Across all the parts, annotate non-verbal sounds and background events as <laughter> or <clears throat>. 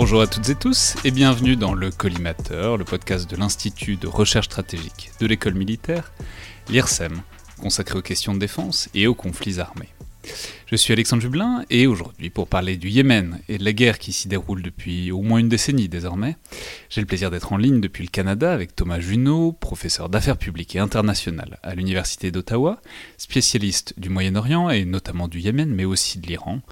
Bonjour à toutes et tous et bienvenue dans le Collimateur, le podcast de l'Institut de recherche stratégique de l'école militaire, l'IRSEM, consacré aux questions de défense et aux conflits armés. Je suis Alexandre Jublin et aujourd'hui pour parler du Yémen et de la guerre qui s'y déroule depuis au moins une décennie désormais, j'ai le plaisir d'être en ligne depuis le Canada avec Thomas Junot, professeur d'affaires publiques et internationales à l'Université d'Ottawa, spécialiste du Moyen-Orient et notamment du Yémen mais aussi de l'Iran,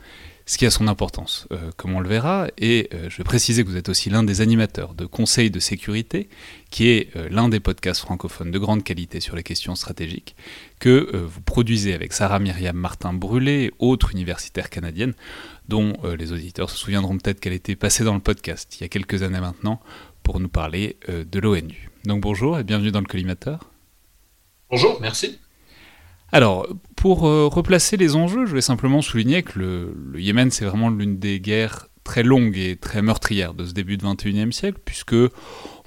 ce qui a son importance, euh, comme on le verra, et euh, je vais préciser que vous êtes aussi l'un des animateurs de Conseil de sécurité, qui est euh, l'un des podcasts francophones de grande qualité sur les questions stratégiques, que vous produisez avec Sarah Myriam Martin Brûlé, autre universitaire canadienne, dont les auditeurs se souviendront peut-être qu'elle était passée dans le podcast il y a quelques années maintenant pour nous parler de l'ONU. Donc bonjour et bienvenue dans le collimateur. Bonjour, merci. Alors, pour euh, replacer les enjeux, je vais simplement souligner que le, Yémen, c'est vraiment l'une des guerres très longues et très meurtrières de ce début du XXIe siècle, puisque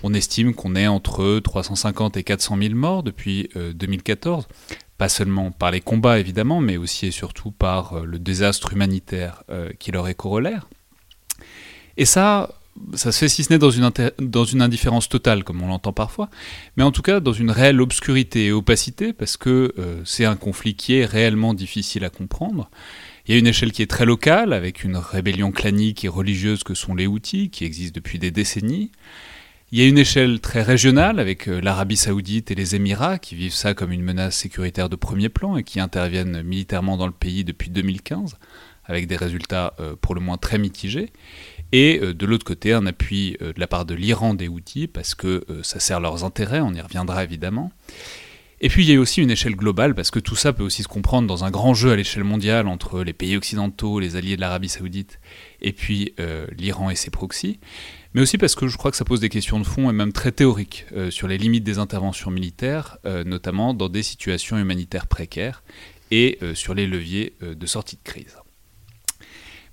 on estime qu'on est entre 350 et 400 000 morts depuis 2014, euh, pas seulement par les combats évidemment, mais aussi et surtout par euh, le désastre humanitaire qui leur est corollaire. Et ça, ça se fait si ce n'est dans une, indifférence totale, comme on l'entend parfois, mais en tout cas dans une réelle obscurité et opacité, parce que euh, c'est un conflit qui est réellement difficile à comprendre. Il y a une échelle qui est très locale, avec une rébellion clanique et religieuse que sont les Houthis, qui existent depuis des décennies. Il y a une échelle très régionale, avec euh, l'Arabie saoudite et les Émirats, qui vivent ça comme une menace sécuritaire de premier plan et qui interviennent militairement dans le pays depuis 2015, avec des résultats euh, pour le moins très mitigés et euh, de l'autre côté un appui euh, de la part de l'Iran des outils parce que euh, ça sert leurs intérêts, on y reviendra évidemment. Et puis il y a aussi une échelle globale, parce que tout ça peut aussi se comprendre dans un grand jeu à l'échelle mondiale entre les pays occidentaux, les alliés de l'Arabie saoudite, et puis l'Iran et ses proxys, mais aussi parce que je crois que ça pose des questions de fond et même très théoriques sur les limites des interventions militaires, notamment dans des situations humanitaires précaires, et sur les leviers de sortie de crise.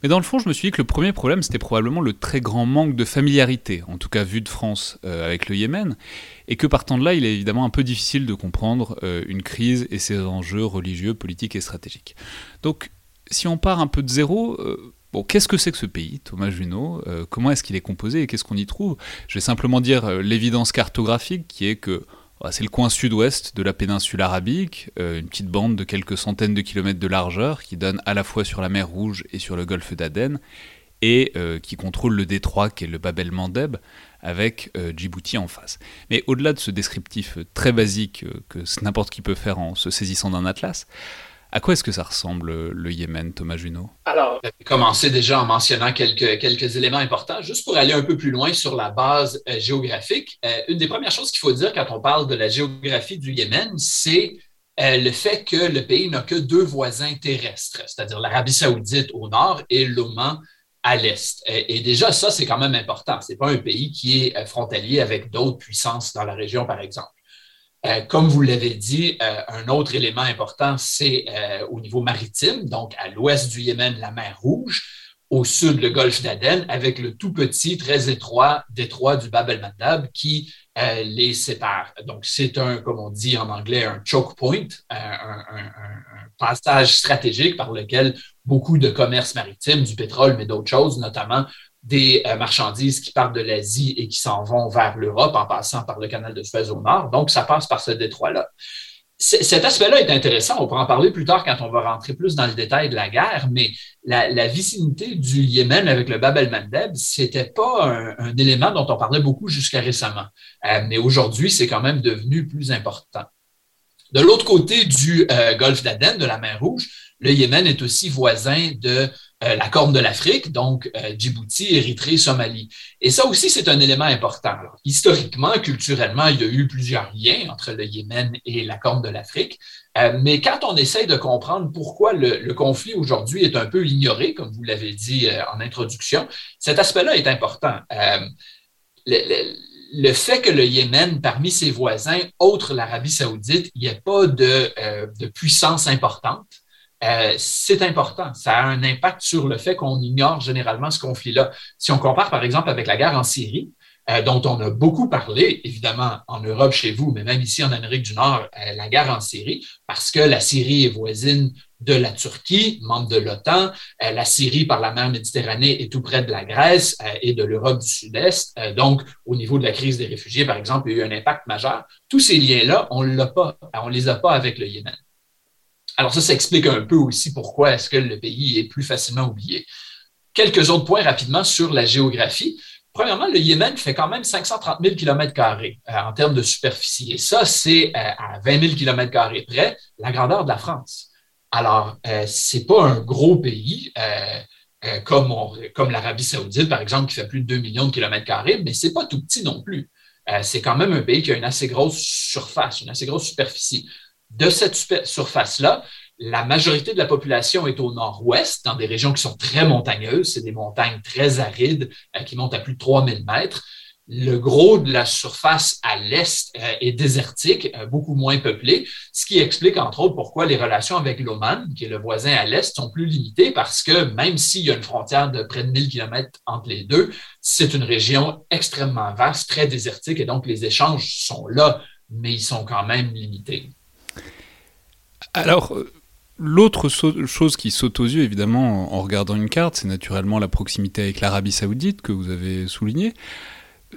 Mais dans le fond, je me suis dit que le premier problème, c'était probablement le très grand manque de familiarité, en tout cas vu de France, euh, avec le Yémen, et que partant de là, il est évidemment un peu difficile de comprendre euh, une crise et ses enjeux religieux, politiques et stratégiques. Donc, si on part un peu de zéro, euh, qu'est-ce que c'est que ce pays, Thomas Junot Comment est-ce qu'il est composé et qu'est-ce qu'on y trouve? Je vais simplement dire l'évidence cartographique qui est que c'est le coin sud-ouest de la péninsule arabique, euh, une petite bande de quelques centaines de kilomètres de largeur qui donne à la fois sur la mer Rouge et sur le golfe d'Aden, et euh, qui contrôle le détroit qui est le Bab el-Mandeb, avec euh, Djibouti en face. Mais au-delà de ce descriptif très basique que n'importe qui peut faire en se saisissant d'un atlas, à quoi est-ce que ça ressemble le Yémen, Thomas Junot? Alors, je vais commencer déjà en mentionnant quelques, quelques éléments importants, juste pour aller un peu plus loin sur la base euh, géographique. Euh, une des premières choses qu'il faut dire quand on parle de la géographie du Yémen, c'est euh, le fait que le pays n'a que deux voisins terrestres, c'est-à-dire l'Arabie saoudite au nord et l'Oman à l'est. Et, déjà, ça, c'est quand même important. Ce n'est pas un pays qui est frontalier avec d'autres puissances dans la région, par exemple. Euh, comme vous l'avez dit, euh, un autre élément important, c'est euh, au niveau maritime, donc à l'ouest du Yémen, la mer Rouge, au sud, le golfe d'Aden, avec le tout petit, très étroit détroit du Bab el-Mandab qui les sépare. Donc, c'est un, comme on dit en anglais, un choke point, un, passage stratégique par lequel beaucoup de commerce maritime, du pétrole, mais d'autres choses, notamment des euh, marchandises qui partent de l'Asie et qui s'en vont vers l'Europe en passant par le canal de Suez au nord. Donc, ça passe par ce détroit-là. cet aspect-là est intéressant. On pourra en parler plus tard quand on va rentrer plus dans le détail de la guerre, mais la, vicinité du Yémen avec le Bab el-Mandeb, c'était pas un, élément dont on parlait beaucoup jusqu'à récemment. Euh, mais aujourd'hui, c'est quand même devenu plus important. De l'autre côté du euh, golfe d'Aden, de la mer Rouge, le Yémen est aussi voisin de euh, la Corne de l'Afrique, donc euh, Djibouti, Érythrée, Somalie. Et ça aussi, c'est un élément important. historiquement, culturellement, il y a eu plusieurs liens entre le Yémen et la Corne de l'Afrique. Euh, mais quand on essaye de comprendre pourquoi le, conflit aujourd'hui est un peu ignoré, comme vous l'avez dit en introduction, cet aspect-là est important. Le, fait que le Yémen, parmi ses voisins, autres l'Arabie saoudite, il n'y ait pas de puissance importante, euh, c'est important. Ça a un impact sur le fait qu'on ignore généralement ce conflit-là. Si on compare, par exemple, avec la guerre en Syrie, euh, dont on a beaucoup parlé, évidemment, en Europe chez vous, mais même ici en Amérique du Nord, euh, la guerre en Syrie, parce que la Syrie est voisine de la Turquie, membre de l'OTAN. la Syrie, par la mer Méditerranée, est tout près de la Grèce et de l'Europe du Sud-Est. donc, au niveau de la crise des réfugiés, par exemple, il y a eu un impact majeur. Tous ces liens-là, on ne pas, on les a pas avec le Yémen. Alors ça, ça explique un peu aussi pourquoi est-ce que le pays est plus facilement oublié. Quelques autres points rapidement sur la géographie. Premièrement, le Yémen fait quand même 530 000 km en termes de superficie. Et ça, c'est euh, à 20 000 km près la grandeur de la France. Alors, euh, c'est pas un gros pays euh, comme, comme l'Arabie saoudite, par exemple, qui fait plus de 2 millions de kilomètres carrés, mais c'est pas tout petit non plus. c'est quand même un pays qui a une assez grosse surface, une assez grosse superficie de cette surface-là, la majorité de la population est au nord-ouest, dans des régions qui sont très montagneuses. C'est des montagnes très arides euh, qui montent à plus de 3000 mètres. Le gros de la surface à l'est euh, est désertique, euh, beaucoup moins peuplé, ce qui explique entre autres pourquoi les relations avec l'Oman, qui est le voisin à l'est, sont plus limitées parce que même s'il y a une frontière de près de 1000 km entre les deux, c'est une région extrêmement vaste, très désertique et donc les échanges sont là, mais ils sont quand même limités. Alors, euh, l'autre chose qui saute aux yeux, évidemment, en regardant une carte, c'est naturellement la proximité avec l'Arabie saoudite que vous avez souligné.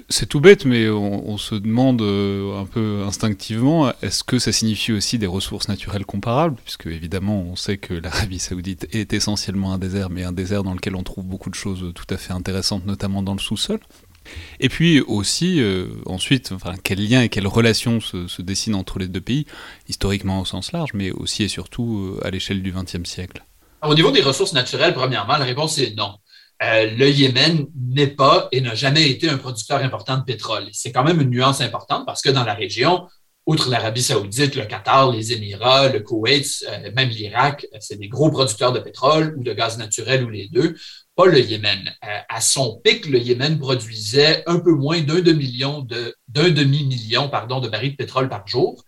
C'est tout bête, mais on, se demande euh, un peu instinctivement, est-ce que ça signifie aussi des ressources naturelles comparables? Puisque évidemment, on sait que l'Arabie saoudite est essentiellement un désert, mais un désert dans lequel on trouve beaucoup de choses tout à fait intéressantes, notamment dans le sous-sol. Et puis aussi, euh, ensuite, enfin, quel lien et quelle relation se, dessinent entre les deux pays, historiquement au sens large, mais aussi et surtout euh, à l'échelle du XXe siècle Au niveau des ressources naturelles, premièrement, la réponse est non. Euh, le Yémen n'est pas et n'a jamais été un producteur important de pétrole. C'est quand même une nuance importante parce que dans la région, outre l'Arabie saoudite, le Qatar, les Émirats, le Koweït, même l'Irak, c'est des gros producteurs de pétrole ou de gaz naturel ou les deux pas le Yémen. Euh, à son pic, le Yémen produisait un peu moins d'un demi-million de, barils de pétrole par jour.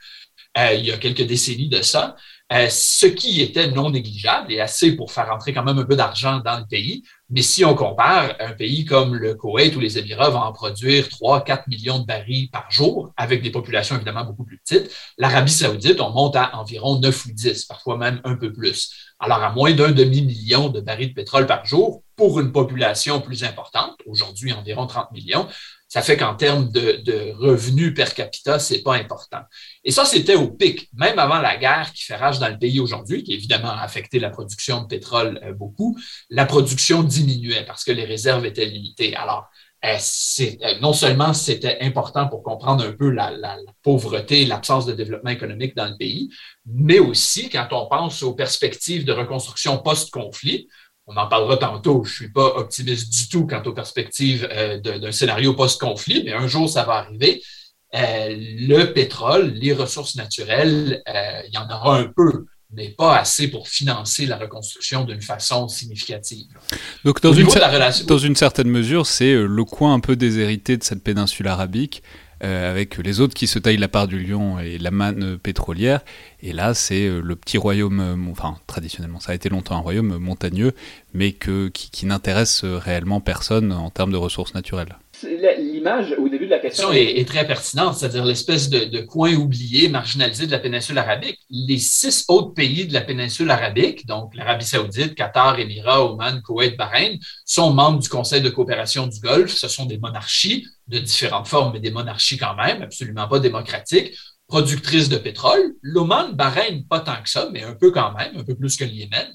Euh, il y a quelques décennies de ça. Euh, ce qui était non négligeable et assez pour faire entrer quand même un peu d'argent dans le pays. Mais si on compare, un pays comme le Koweït ou les Émirats vont en produire 3-4 millions de barils par jour, avec des populations évidemment beaucoup plus petites. L'Arabie saoudite, on monte à environ 9 ou 10, parfois même un peu plus. Alors, à moins d'un demi-million de barils de pétrole par jour, pour une population plus importante, aujourd'hui environ 30 millions, ça fait qu'en termes de, revenus per capita, c'est pas important. Et ça, c'était au pic, même avant la guerre qui fait rage dans le pays aujourd'hui, qui évidemment a affecté la production de pétrole euh, beaucoup, la production diminuait parce que les réserves étaient limitées. Alors, euh, euh, non seulement c'était important pour comprendre un peu la, la, la pauvreté, l'absence de développement économique dans le pays, mais aussi quand on pense aux perspectives de reconstruction post-conflit, on en parlera tantôt. Je ne suis pas optimiste du tout quant aux perspectives euh, d'un scénario post-conflit, mais un jour, ça va arriver. Euh, le pétrole, les ressources naturelles, euh, il y en aura un peu, mais pas assez pour financer la reconstruction d'une façon significative. Donc, dans, une, dans une certaine mesure, c'est le coin un peu déshérité de cette péninsule arabique euh, avec les autres qui se taillent la part du lion et la manne pétrolière. Et là, c'est euh, le petit royaume, euh, enfin traditionnellement, ça a été longtemps un royaume montagneux, mais qui, n'intéresse réellement personne en termes de ressources naturelles. L'image au début de la question est, très pertinente, c'est-à-dire l'espèce de, coin oublié, marginalisé de la péninsule arabique. Les six autres pays de la péninsule arabique, donc l'Arabie saoudite, Qatar, Émirats, Oman, Koweït, Bahreïn, sont membres du Conseil de coopération du Golfe. Ce sont des monarchies de différentes formes, mais des monarchies quand même, absolument pas démocratiques, productrice de pétrole. L'Oman, Bahreïn, pas tant que ça, mais un peu quand même, un peu plus que le Yémen.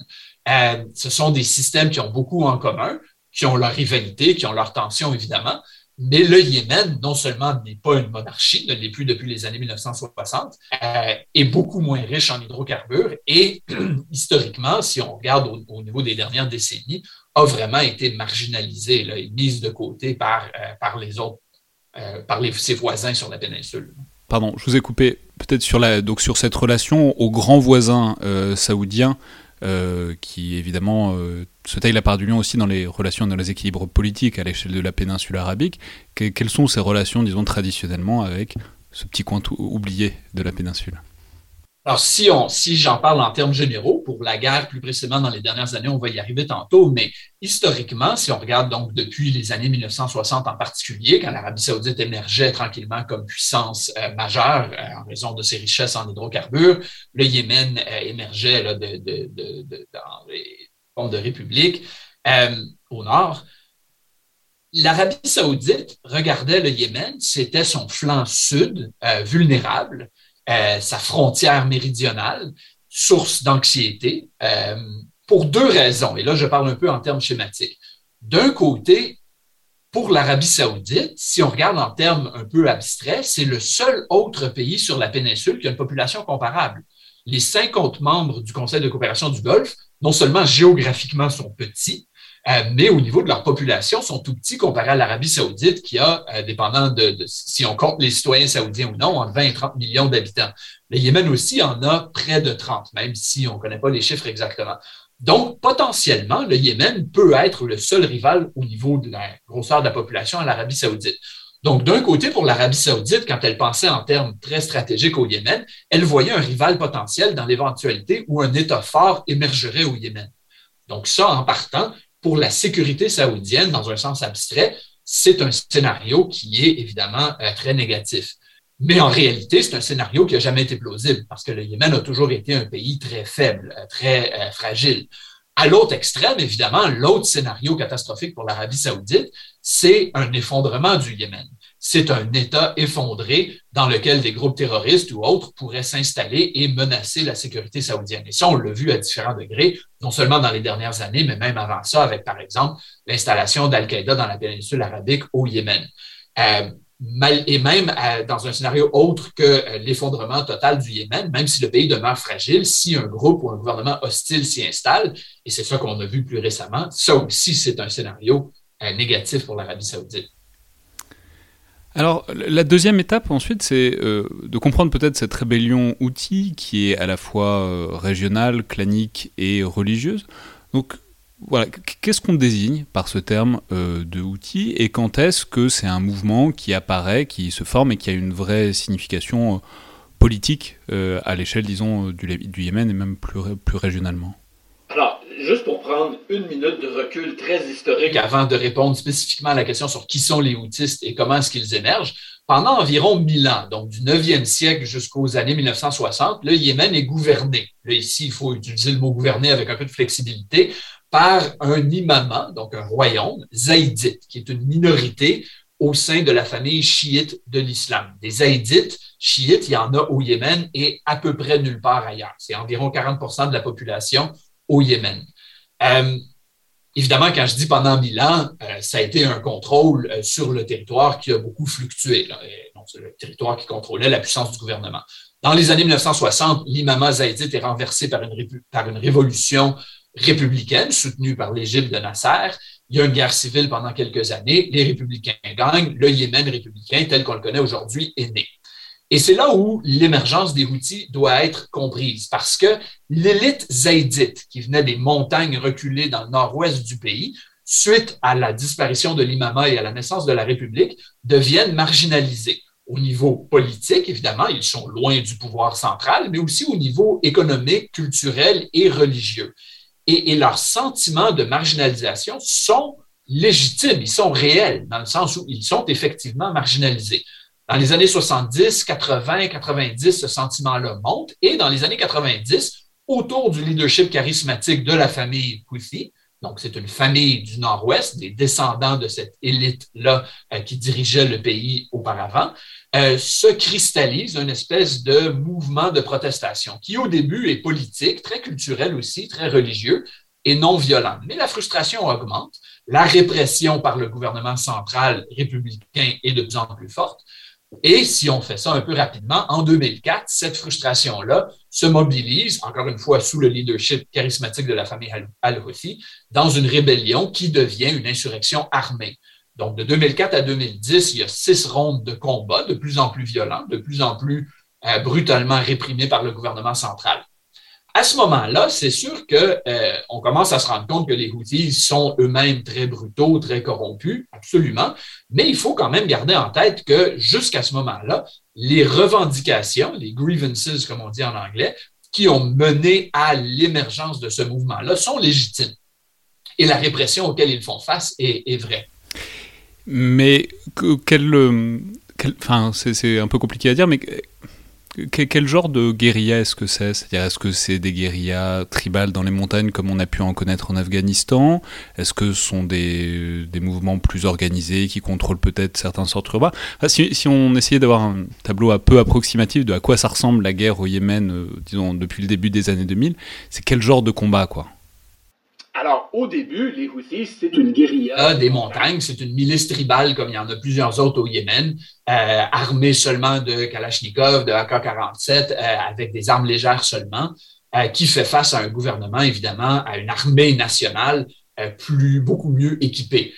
Euh, ce sont des systèmes qui ont beaucoup en commun, qui ont leur rivalité, qui ont leur tension, évidemment. Mais le Yémen, non seulement n'est pas une monarchie, ne l'est plus depuis les années 1960, euh, est beaucoup moins riche en hydrocarbures et <clears throat> historiquement, si on regarde au, niveau des dernières décennies, a vraiment été marginalisé là, et mise de côté par, euh, par les autres, euh, par ses voisins sur la péninsule. Pardon, je vous ai coupé peut-être sur, sur cette relation aux grands voisins saoudiens. Qui évidemment se taille la part du lion aussi dans les relations, dans les équilibres politiques à l'échelle de la péninsule arabique. quelles sont ces relations, disons, traditionnellement avec ce petit coin oublié de la péninsule? Alors, si, j'en parle en termes généraux, pour la guerre plus précisément dans les dernières années, on va y arriver tantôt, mais historiquement, si on regarde donc depuis les années 1960 en particulier, quand l'Arabie saoudite émergeait tranquillement comme puissance euh, majeure euh, en raison de ses richesses en hydrocarbures, le Yémen euh, émergeait dans les de République, au nord. L'Arabie saoudite regardait le Yémen, c'était son flanc sud vulnérable, euh, sa frontière méridionale, source d'anxiété, pour deux raisons. Et là, je parle un peu en termes schématiques. D'un côté, pour l'Arabie saoudite, si on regarde en termes un peu abstraits, c'est le seul autre pays sur la péninsule qui a une population comparable. Les 50 membres du Conseil de coopération du Golfe non seulement géographiquement sont petits, euh, mais au niveau de leur population, sont tout petits comparé à l'Arabie saoudite qui a, euh, dépendant de, si on compte les citoyens saoudiens ou non, entre 20 et 30 millions d'habitants. Le Yémen aussi en a près de 30, même si on ne connaît pas les chiffres exactement. Donc, potentiellement, le Yémen peut être le seul rival au niveau de la grosseur de la population à l'Arabie saoudite. Donc, d'un côté, pour l'Arabie saoudite, quand elle pensait en termes très stratégiques au Yémen, elle voyait un rival potentiel dans l'éventualité où un État fort émergerait au Yémen. Donc, ça, en partant, pour la sécurité saoudienne, dans un sens abstrait, c'est un scénario qui est évidemment euh, très négatif. Mais en réalité, c'est un scénario qui n'a jamais été plausible parce que le Yémen a toujours été un pays très faible, euh, très euh, fragile. À l'autre extrême, évidemment, l'autre scénario catastrophique pour l'Arabie saoudite, c'est un effondrement du Yémen. C'est un État effondré dans lequel des groupes terroristes ou autres pourraient s'installer et menacer la sécurité saoudienne. Et ça, on l'a vu à différents degrés, non seulement dans les dernières années, mais même avant ça, avec, par exemple, l'installation d'Al-Qaïda dans la péninsule arabique au Yémen. Euh, et même euh, dans un scénario autre que euh, l'effondrement total du Yémen, même si le pays demeure fragile, si un groupe ou un gouvernement hostile s'y installe, et c'est ça qu'on a vu plus récemment, ça aussi c'est un scénario négatif pour l'Arabie saoudite. Alors, la deuxième étape ensuite, c'est de comprendre peut-être cette rébellion outil qui est à la fois régionale, clanique et religieuse. Donc, voilà, qu'est-ce qu'on désigne par ce terme euh, de outil et quand est-ce que c'est un mouvement qui apparaît, qui se forme et qui a une vraie signification euh, politique euh, à l'échelle, disons, du, du, Yémen et même plus, plus régionalement? Alors, juste pour prendre une minute de recul très historique avant de répondre spécifiquement à la question sur qui sont les outistes et comment est-ce qu'ils émergent, pendant environ 1000 ans, donc du 9e siècle jusqu'aux années 1960, le Yémen est gouverné. Ici, il faut utiliser le mot gouverner avec un peu de flexibilité par un imama, donc un royaume, zaïdite, qui est une minorité au sein de la famille chiite de l'islam. Des zaïdites chiites, il y en a au Yémen et à peu près nulle part ailleurs. C'est environ 40% de la population au Yémen. Euh, évidemment, quand je dis pendant mille ans, euh, ça a été un contrôle euh, sur le territoire qui a beaucoup fluctué. c'est le territoire qui contrôlait la puissance du gouvernement. Dans les années 1960, l'imama zaïdite est renversé par une, par une révolution républicaine soutenue par l'Égypte de Nasser. Il y a une guerre civile pendant quelques années. Les républicains gagnent. Le Yémen républicain, tel qu'on le connaît aujourd'hui, est né. Et c'est là où l'émergence des Houthis doit être comprise, parce que l'élite zaïdite, qui venait des montagnes reculées dans le nord-ouest du pays, suite à la disparition de l'imama et à la naissance de la République, deviennent marginalisés. Au niveau politique, évidemment, ils sont loin du pouvoir central, mais aussi au niveau économique, culturel et religieux et, leurs sentiments de marginalisation sont légitimes, ils sont réels, dans le sens où ils sont effectivement marginalisés. Dans les années 70, 80, 90, ce sentiment-là monte, et dans les années 90, autour du leadership charismatique de la famille Houthi, donc c'est une famille du Nord-Ouest, des descendants de cette élite-là euh, qui dirigeait le pays auparavant, euh, se cristallise une espèce de mouvement de protestation qui au début est politique, très culturel aussi, très religieux et non violent. Mais la frustration augmente, la répression par le gouvernement central républicain est de plus en plus forte. Et si on fait ça un peu rapidement, en 2004, cette frustration-là se mobilise, encore une fois sous le leadership charismatique de la famille al-Houthi, dans une rébellion qui devient une insurrection armée. Donc, de 2004 à 2010, il y a six rondes de combats de plus en plus violents, de plus en plus euh, brutalement réprimés par le gouvernement central. À ce moment-là, c'est sûr qu'on euh, commence à se rendre compte que les Houthis sont eux-mêmes très brutaux, très corrompus, absolument. Mais il faut quand même garder en tête que jusqu'à ce moment-là, les revendications, les grievances, comme on dit en anglais, qui ont mené à l'émergence de ce mouvement-là sont légitimes. Et la répression auquel ils font face est, vraie. Mais quel, euh, enfin, c'est un peu compliqué à dire, mais quel genre de guérilla est-ce que c'est? C'est-à-dire, est-ce que c'est des guérillas tribales dans les montagnes comme on a pu en connaître en Afghanistan? Est-ce que ce sont des, des, mouvements plus organisés qui contrôlent peut-être certains centres urbains? Si, on essayait d'avoir un tableau un peu approximatif de à quoi ça ressemble la guerre au Yémen, euh, disons, depuis le début des années 2000, c'est quel genre de combat, quoi? Alors, au début, les Houthis, c'est une guérilla. Des montagnes, c'est une milice tribale comme il y en a plusieurs autres au Yémen, euh, armée seulement de Kalachnikov, de AK-47, euh, avec des armes légères seulement, euh, qui fait face à un gouvernement, évidemment, à une armée nationale plus, beaucoup mieux équipée.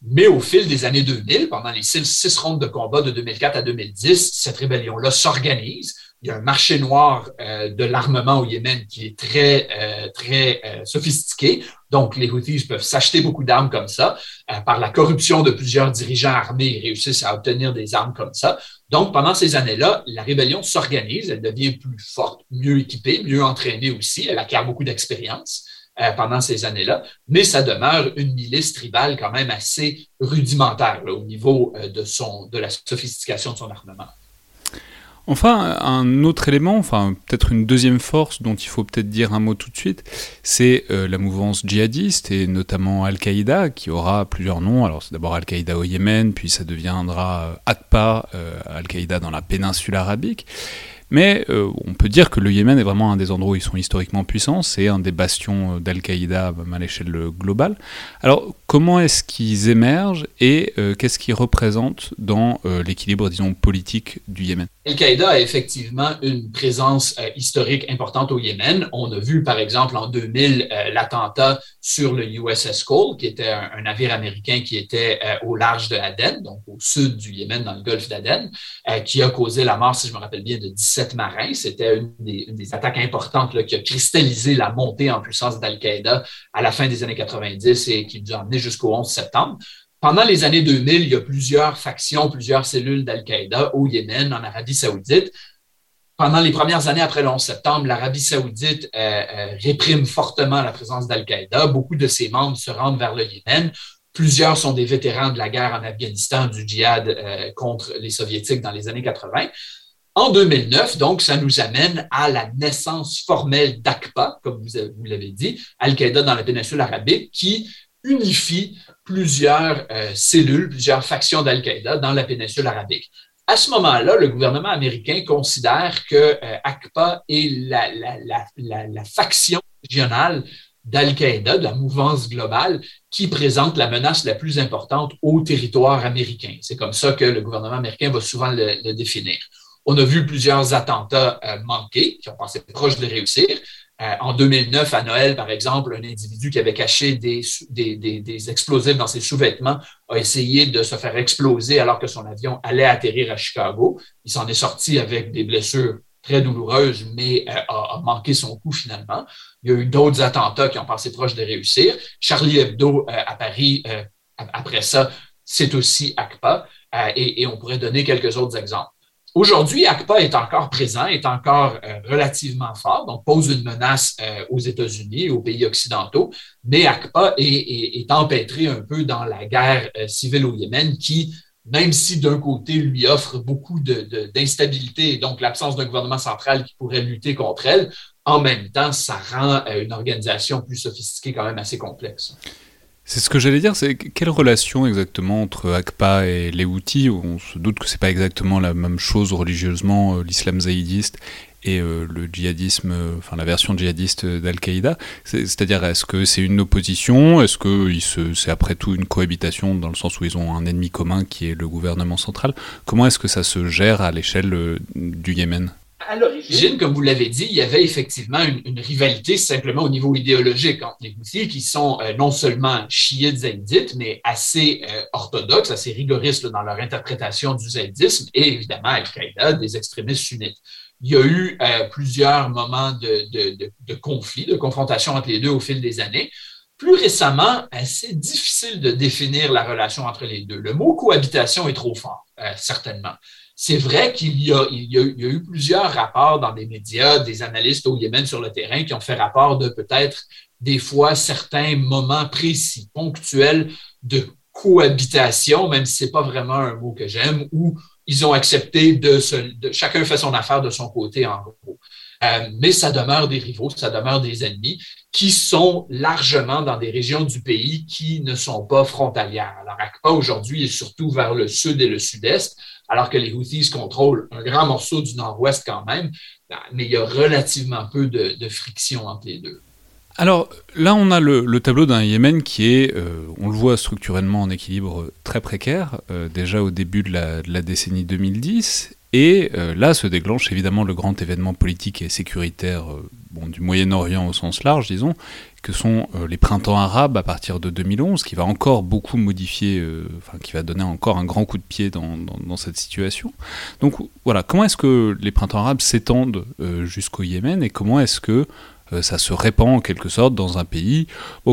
Mais au fil des années 2000, pendant les six, six rondes de combat de 2004 à 2010, cette rébellion-là s'organise il y a un marché noir euh, de l'armement au Yémen qui est très, euh, très euh, sophistiqué. Donc, les Houthis peuvent s'acheter beaucoup d'armes comme ça. par la corruption de plusieurs dirigeants armés, ils réussissent à obtenir des armes comme ça. Donc, pendant ces années-là, la rébellion s'organise, elle devient plus forte, mieux équipée, mieux entraînée aussi. Elle acquiert beaucoup d'expérience pendant ces années-là, mais ça demeure une milice tribale quand même assez rudimentaire au niveau de, son, de la sophistication de son armement. Enfin, un autre élément, enfin peut-être une deuxième force dont il faut peut-être dire un mot tout de suite, c'est euh, la mouvance djihadiste et notamment Al-Qaïda qui aura plusieurs noms. Alors c'est d'abord Al-Qaïda au Yémen, puis ça deviendra euh, euh, Al-Qaïda dans la péninsule arabique. Mais euh, on peut dire que le Yémen est vraiment un des endroits où ils sont historiquement puissants, c'est un des bastions euh, d'Al-Qaïda à l'échelle globale. Alors comment est-ce qu'ils émergent et euh, qu'est-ce qu'ils représentent dans l'équilibre, disons, politique du Yémen? Al-Qaïda a effectivement une présence historique importante au Yémen. On a vu par exemple en 2000 l'attentat sur le USS Cole, qui était un, navire américain qui était au large de Aden, donc au sud du Yémen, dans le golfe d'Aden, qui a causé la mort, si je me rappelle bien, de 17 marin. C'était une, des, attaques importantes qui a cristallisé la montée en puissance d'Al-Qaïda à la fin des années 90 et qui nous a amené jusqu'au 11 septembre. Pendant les années 2000, il y a plusieurs factions, plusieurs cellules d'Al-Qaïda au Yémen, en Arabie saoudite. Pendant les premières années après le 11 septembre, l'Arabie saoudite euh, euh, réprime fortement la présence d'Al-Qaïda. Beaucoup de ses membres se rendent vers le Yémen. Plusieurs sont des vétérans de la guerre en Afghanistan, du djihad euh, contre les soviétiques dans les années 80. En 2009, donc, ça nous amène à la naissance formelle d'ACPA, comme vous, l'avez dit, Al-Qaïda dans la péninsule arabique, qui unifie plusieurs euh, cellules, plusieurs factions d'Al-Qaïda dans la péninsule arabique. À ce moment-là, le gouvernement américain considère que euh, ACPA est la, la faction régionale d'Al-Qaïda, de la mouvance globale, qui présente la menace la plus importante au territoire américain. C'est comme ça que le gouvernement américain va souvent le définir. On a vu plusieurs attentats euh, manqués qui ont passé proche de réussir. Euh, en 2009, à Noël, par exemple, un individu qui avait caché des, explosifs dans ses sous-vêtements a essayé de se faire exploser alors que son avion allait atterrir à Chicago. Il s'en est sorti avec des blessures très douloureuses, mais euh, a, manqué son coup finalement. Il y a eu d'autres attentats qui ont passé proche de réussir. Charlie Hebdo à Paris, après ça, c'est aussi ACPA, et on pourrait donner quelques autres exemples. Aujourd'hui, ACPA est encore présent, est encore euh, relativement fort, donc pose une menace euh, aux États-Unis, aux pays occidentaux, mais ACPA est, empêtré un peu dans la guerre euh, civile au Yémen qui, même si d'un côté lui offre beaucoup d'instabilité et donc l'absence d'un gouvernement central qui pourrait lutter contre elle, En même temps, ça rend une organisation plus sophistiquée quand même assez complexe. C'est ce que j'allais dire, c'est quelle relation exactement entre ACPA et les Houthis? On se doute que c'est pas exactement la même chose religieusement, l'islam zaïdiste et euh, le djihadisme, euh, enfin la version djihadiste d'Al-Qaïda. C'est-à-dire, est-ce que c'est une opposition? Est-ce que c'est après tout une cohabitation dans le sens où ils ont un ennemi commun qui est le gouvernement central? Comment est-ce que ça se gère à l'échelle euh, du Yémen? À l'origine, comme vous l'avez dit, il y avait effectivement une, rivalité simplement au niveau idéologique entre les Houthis, qui sont non seulement chiites zaïdites, mais assez orthodoxes, assez rigoristes dans leur interprétation du zaïdisme, et évidemment Al-Qaïda, des extrémistes sunnites il y a eu euh, plusieurs moments de, de, de, conflit, de confrontation entre les deux au fil des années. Plus récemment, c'est difficile de définir la relation entre les deux. Le mot cohabitation est trop fort, euh, certainement. C'est vrai qu'il y, a, eu plusieurs rapports dans des médias, des analystes au Yémen sur le terrain qui ont fait rapport de peut-être des fois certains moments précis, ponctuels de cohabitation, même si c'est pas vraiment un mot que j'aime, ou ils ont accepté de, chacun fait son affaire de son côté, en gros. Euh, mais ça demeure des rivaux, ça demeure des ennemis qui sont largement dans des régions du pays qui ne sont pas frontalières. Alors, ACPA aujourd'hui est surtout vers le sud et le sud-est, alors que les Houthis contrôlent un grand morceau du nord-ouest quand même, mais il y a relativement peu de, friction entre les deux. Alors là, on a le, tableau d'un Yémen qui est, euh, on le voit structurellement en équilibre très précaire, euh, déjà au début de la, décennie 2010, et euh, là se déclenche évidemment le grand événement politique et sécuritaire du Moyen-Orient au sens large, disons, que sont les printemps arabes à partir de 2011, qui va encore beaucoup modifier, enfin qui va donner encore un grand coup de pied dans, cette situation. Donc voilà, comment est-ce que les printemps arabes s'étendent jusqu'au Yémen et comment est-ce que euh, ça se répand en quelque sorte dans un pays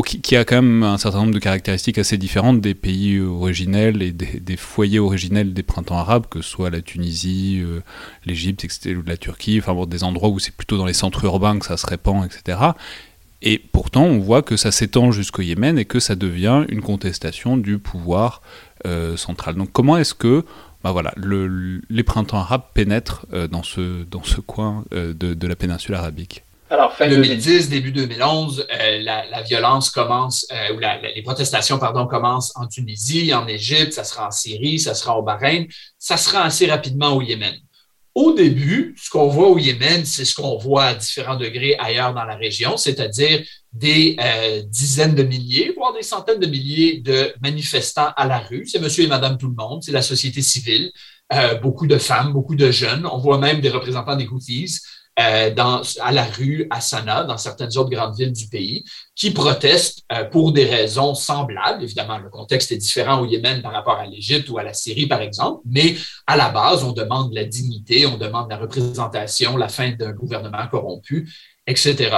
qui, a quand même un certain nombre de caractéristiques assez différentes des pays originels et des, foyers originels des printemps arabes, que ce soit la Tunisie, euh, l'Égypte, ou la Turquie, enfin des endroits où c'est plutôt dans les centres urbains que ça se répand, etc. Et pourtant, on voit que ça s'étend jusqu'au Yémen et que ça devient une contestation du pouvoir euh, central. Donc comment est-ce que bah voilà, les printemps arabes pénètrent dans ce coin de la péninsule arabique? Alors, fin 2010, début 2011, euh, la, violence commence, euh, ou les protestations, pardon, commencent en Tunisie, en Égypte, ça sera en Syrie, ça sera au Bahreïn, ça sera assez rapidement au Yémen. Au début, ce qu'on voit au Yémen, c'est ce qu'on voit à différents degrés ailleurs dans la région, c'est-à-dire des euh, dizaines de milliers, voire des centaines de milliers de manifestants à la rue. C'est monsieur et madame tout le monde, c'est la société civile, beaucoup de femmes, beaucoup de jeunes. On voit même des représentants des Houthis euh, à la rue, à Sanaa, dans certaines autres grandes villes du pays, qui protestent euh, pour des raisons semblables. Évidemment, le contexte est différent au Yémen par rapport à l'Égypte ou à la Syrie, par exemple, mais à la base, on demande la dignité, on demande la représentation, la fin d'un gouvernement corrompu, etc.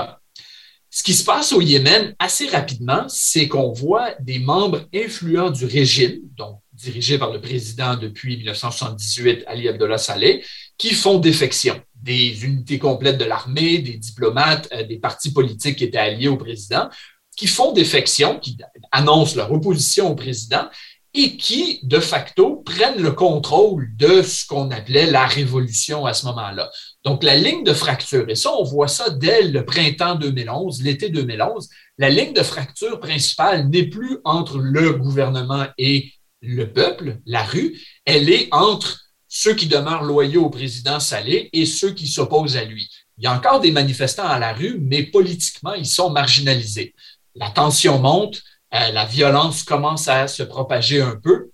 Ce qui se passe au Yémen assez rapidement, c'est qu'on voit des membres influents du régime, donc dirigé par le président depuis 1978, Ali Abdullah Saleh, qui font défection des unités complètes de l'armée, des diplomates, euh, des partis politiques qui étaient alliés au président, qui font défection, qui annoncent leur opposition au président et qui, de facto, prennent le contrôle de ce qu'on appelait la révolution à ce moment-là. Donc, la ligne de fracture, et ça, on voit ça dès le printemps 2011, l'été 2011, la ligne de fracture principale n'est plus entre le gouvernement et le peuple, la rue, elle est entre ceux qui demeurent loyaux au président Salé et ceux qui s'opposent à lui. Il y a encore des manifestants à la rue, mais politiquement, ils sont marginalisés. La tension monte, euh, la violence commence à se propager un peu.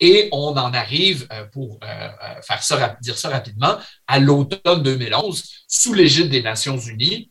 Et on en arrive, euh, pour euh, faire ça, dire ça rapidement, à l'automne 2011, sous l'égide des Nations Unies,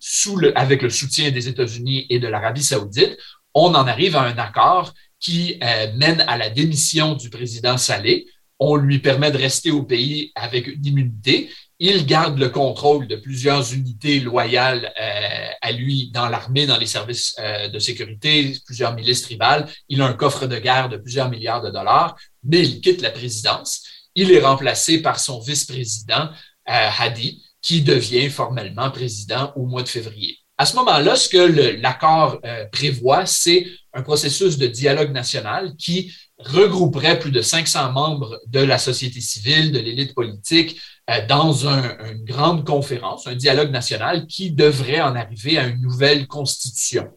avec le soutien des États-Unis et de l'Arabie saoudite, on en arrive à un accord qui mène à la démission du président Saleh, on lui permet de rester au pays avec une immunité. Il garde le contrôle de plusieurs unités loyales euh, à lui dans l'armée, dans les services euh, de sécurité, plusieurs milices tribales. Il a un coffre de guerre de plusieurs milliards de dollars, mais il quitte la présidence. Il est remplacé par son vice-président, euh, Hadi, qui devient formellement président au mois de février. À ce moment-là, ce que l'accord prévoit, c'est un processus de dialogue national qui regrouperait plus de 500 membres de la société civile, de l'élite politique, dans une grande conférence, un dialogue national qui devrait en arriver à une nouvelle constitution.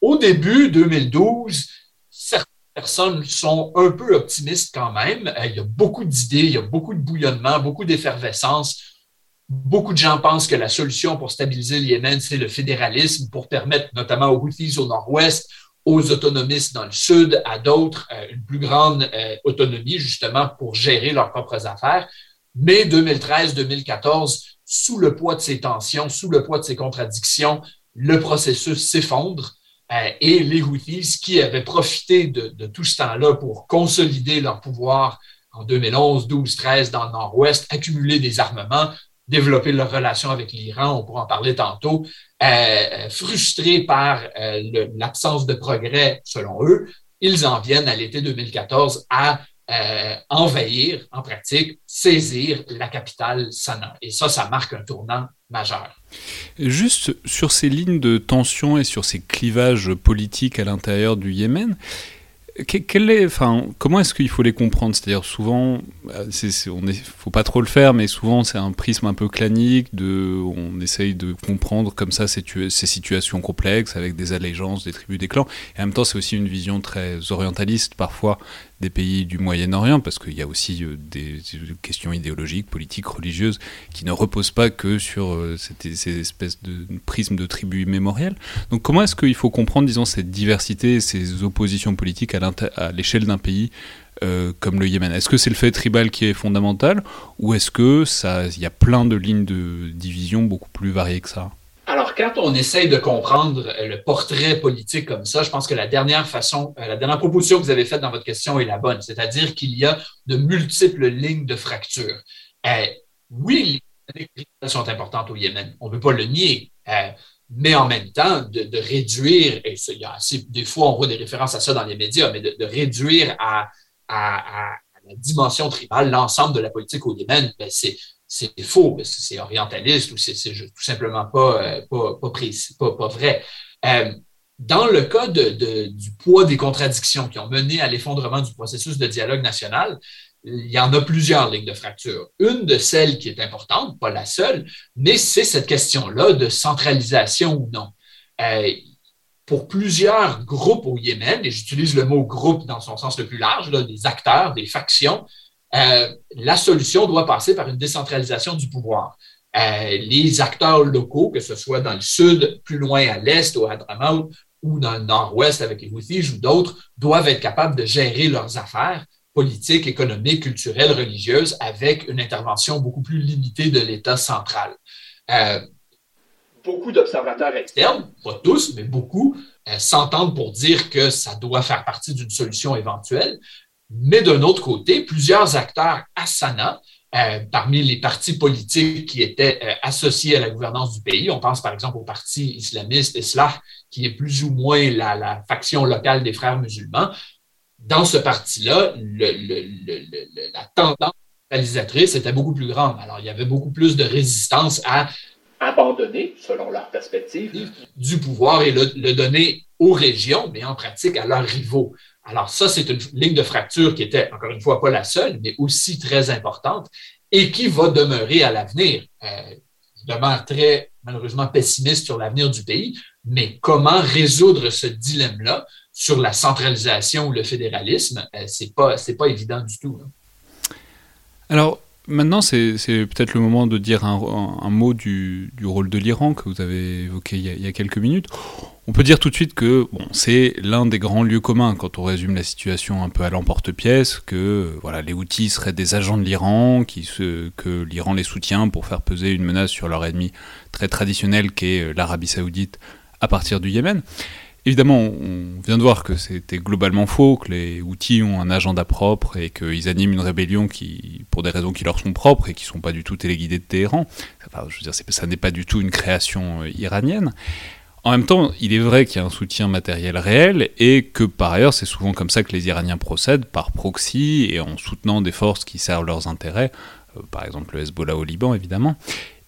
Au début 2012, certaines personnes sont un peu optimistes quand même. Il y a beaucoup d'idées, il y a beaucoup de bouillonnement, beaucoup d'effervescence. Beaucoup de gens pensent que la solution pour stabiliser le Yémen, c'est le fédéralisme pour permettre notamment aux Houthis au nord-ouest, aux autonomistes dans le sud, à d'autres, euh, une plus grande euh, autonomie justement pour gérer leurs propres affaires. Mais 2013-2014, sous le poids de ces tensions, sous le poids de ces contradictions, le processus s'effondre euh, et les Houthis, qui avaient profité de, tout ce temps-là pour consolider leur pouvoir en 2011, 12, 13 dans le nord-ouest, accumuler des armements, développer leurs relations avec l'Iran, on pourra en parler tantôt, euh, frustrés par euh, l'absence de progrès selon eux, ils en viennent à l'été 2014 à euh, envahir, en pratique, saisir la capitale Sanaa. Et ça, ça marque un tournant majeur. Juste sur ces lignes de tension et sur ces clivages politiques à l'intérieur du Yémen, comment est-ce qu'il faut les comprendre? C'est-à-dire souvent, euh, on est, faut pas trop le faire, mais souvent c'est un prisme un peu clanique. De, on essaye de comprendre comme ça ces, ces, situations complexes avec des allégeances, des tribus, des clans. Et en même temps, c'est aussi une vision très orientaliste parfois des pays du Moyen-Orient, parce qu'il y a aussi euh, des questions idéologiques, politiques, religieuses, qui ne reposent pas que sur euh, ces espèces de prismes de tribus mémorielles. Donc comment est-ce qu'il faut comprendre, disons, cette diversité, ces oppositions politiques à l'échelle d'un pays euh, comme le Yémen? Est-ce que c'est le fait tribal qui est fondamental, ou est-ce que ça, il y a plein de lignes de division beaucoup plus variées que ça? Alors, quand on essaye de comprendre euh, le portrait politique comme ça, je pense que la dernière façon, euh, la dernière proposition que vous avez faite dans votre question est la bonne, c'est-à-dire qu'il y a de multiples lignes de fracture. Euh, oui, les sont importantes au Yémen, on ne peut pas le nier, mais en même temps, de, réduire, et il y a assez, des fois on voit des références à ça dans les médias, mais de, réduire à, la dimension tribale l'ensemble de la politique au Yémen, ben c'est c'est faux, c'est orientaliste ou c'est tout simplement pas, euh, pas, pas, pas, pas vrai. Euh, dans le cas du poids des contradictions qui ont mené à l'effondrement du processus de dialogue national, il y en a plusieurs lignes de fracture. Une de celles qui est importante, pas la seule, mais c'est cette question-là de centralisation ou non. Euh, pour plusieurs groupes au Yémen, et j'utilise le mot groupe dans son sens le plus large, des acteurs, des factions, euh, la solution doit passer par une décentralisation du pouvoir. Euh, les acteurs locaux, que ce soit dans le sud, plus loin à l'est, au Hadramaut, ou dans le nord-ouest avec les Houthis ou d'autres, doivent être capables de gérer leurs affaires politiques, économiques, culturelles, religieuses, avec une intervention beaucoup plus limitée de l'État central. Euh, beaucoup d'observateurs externes, pas tous, mais beaucoup, s'entendent pour dire que ça doit faire partie d'une solution éventuelle, mais d'un autre côté, plusieurs acteurs à Sana, euh, parmi les partis politiques qui étaient euh, associés à la gouvernance du pays, on pense par exemple au parti islamiste Islah, qui est plus ou moins la, faction locale des frères musulmans. Dans ce parti-là, la tendance réalisatrice était beaucoup plus grande. Alors, il y avait beaucoup plus de résistance à abandonner, selon leur perspective, du pouvoir et le donner aux régions, mais en pratique à leurs rivaux. Alors ça, c'est une ligne de fracture qui était, encore une fois, pas la seule, mais aussi très importante et qui va demeurer à l'avenir. Euh, je demeure très, malheureusement, pessimiste sur l'avenir du pays, mais comment résoudre ce dilemme-là sur la centralisation ou le fédéralisme, euh, c'est pas, pas évident du tout. Alors, maintenant, c'est, peut-être le moment de dire un, mot du, rôle de l'Iran que vous avez évoqué il y a quelques minutes. On peut dire tout de suite que c'est l'un des grands lieux communs quand on résume la situation un peu à l'emporte-pièce, que voilà, les outils seraient des agents de l'Iran, que l'Iran les soutient pour faire peser une menace sur leur ennemi très traditionnel qu'est l'Arabie saoudite à partir du Yémen. Évidemment, on vient de voir que c'était globalement faux, que les outils ont un agenda propre et qu'ils animent une rébellion qui, pour des raisons qui leur sont propres et qui ne sont pas du tout téléguidées de Téhéran. Je veux dire, ça n'est pas du tout une création euh, iranienne. En même temps, il est vrai qu'il y a un soutien matériel réel et que par ailleurs, c'est souvent comme ça que les Iraniens procèdent, par proxy et en soutenant des forces qui servent leurs intérêts, euh, par exemple le Hezbollah au Liban évidemment,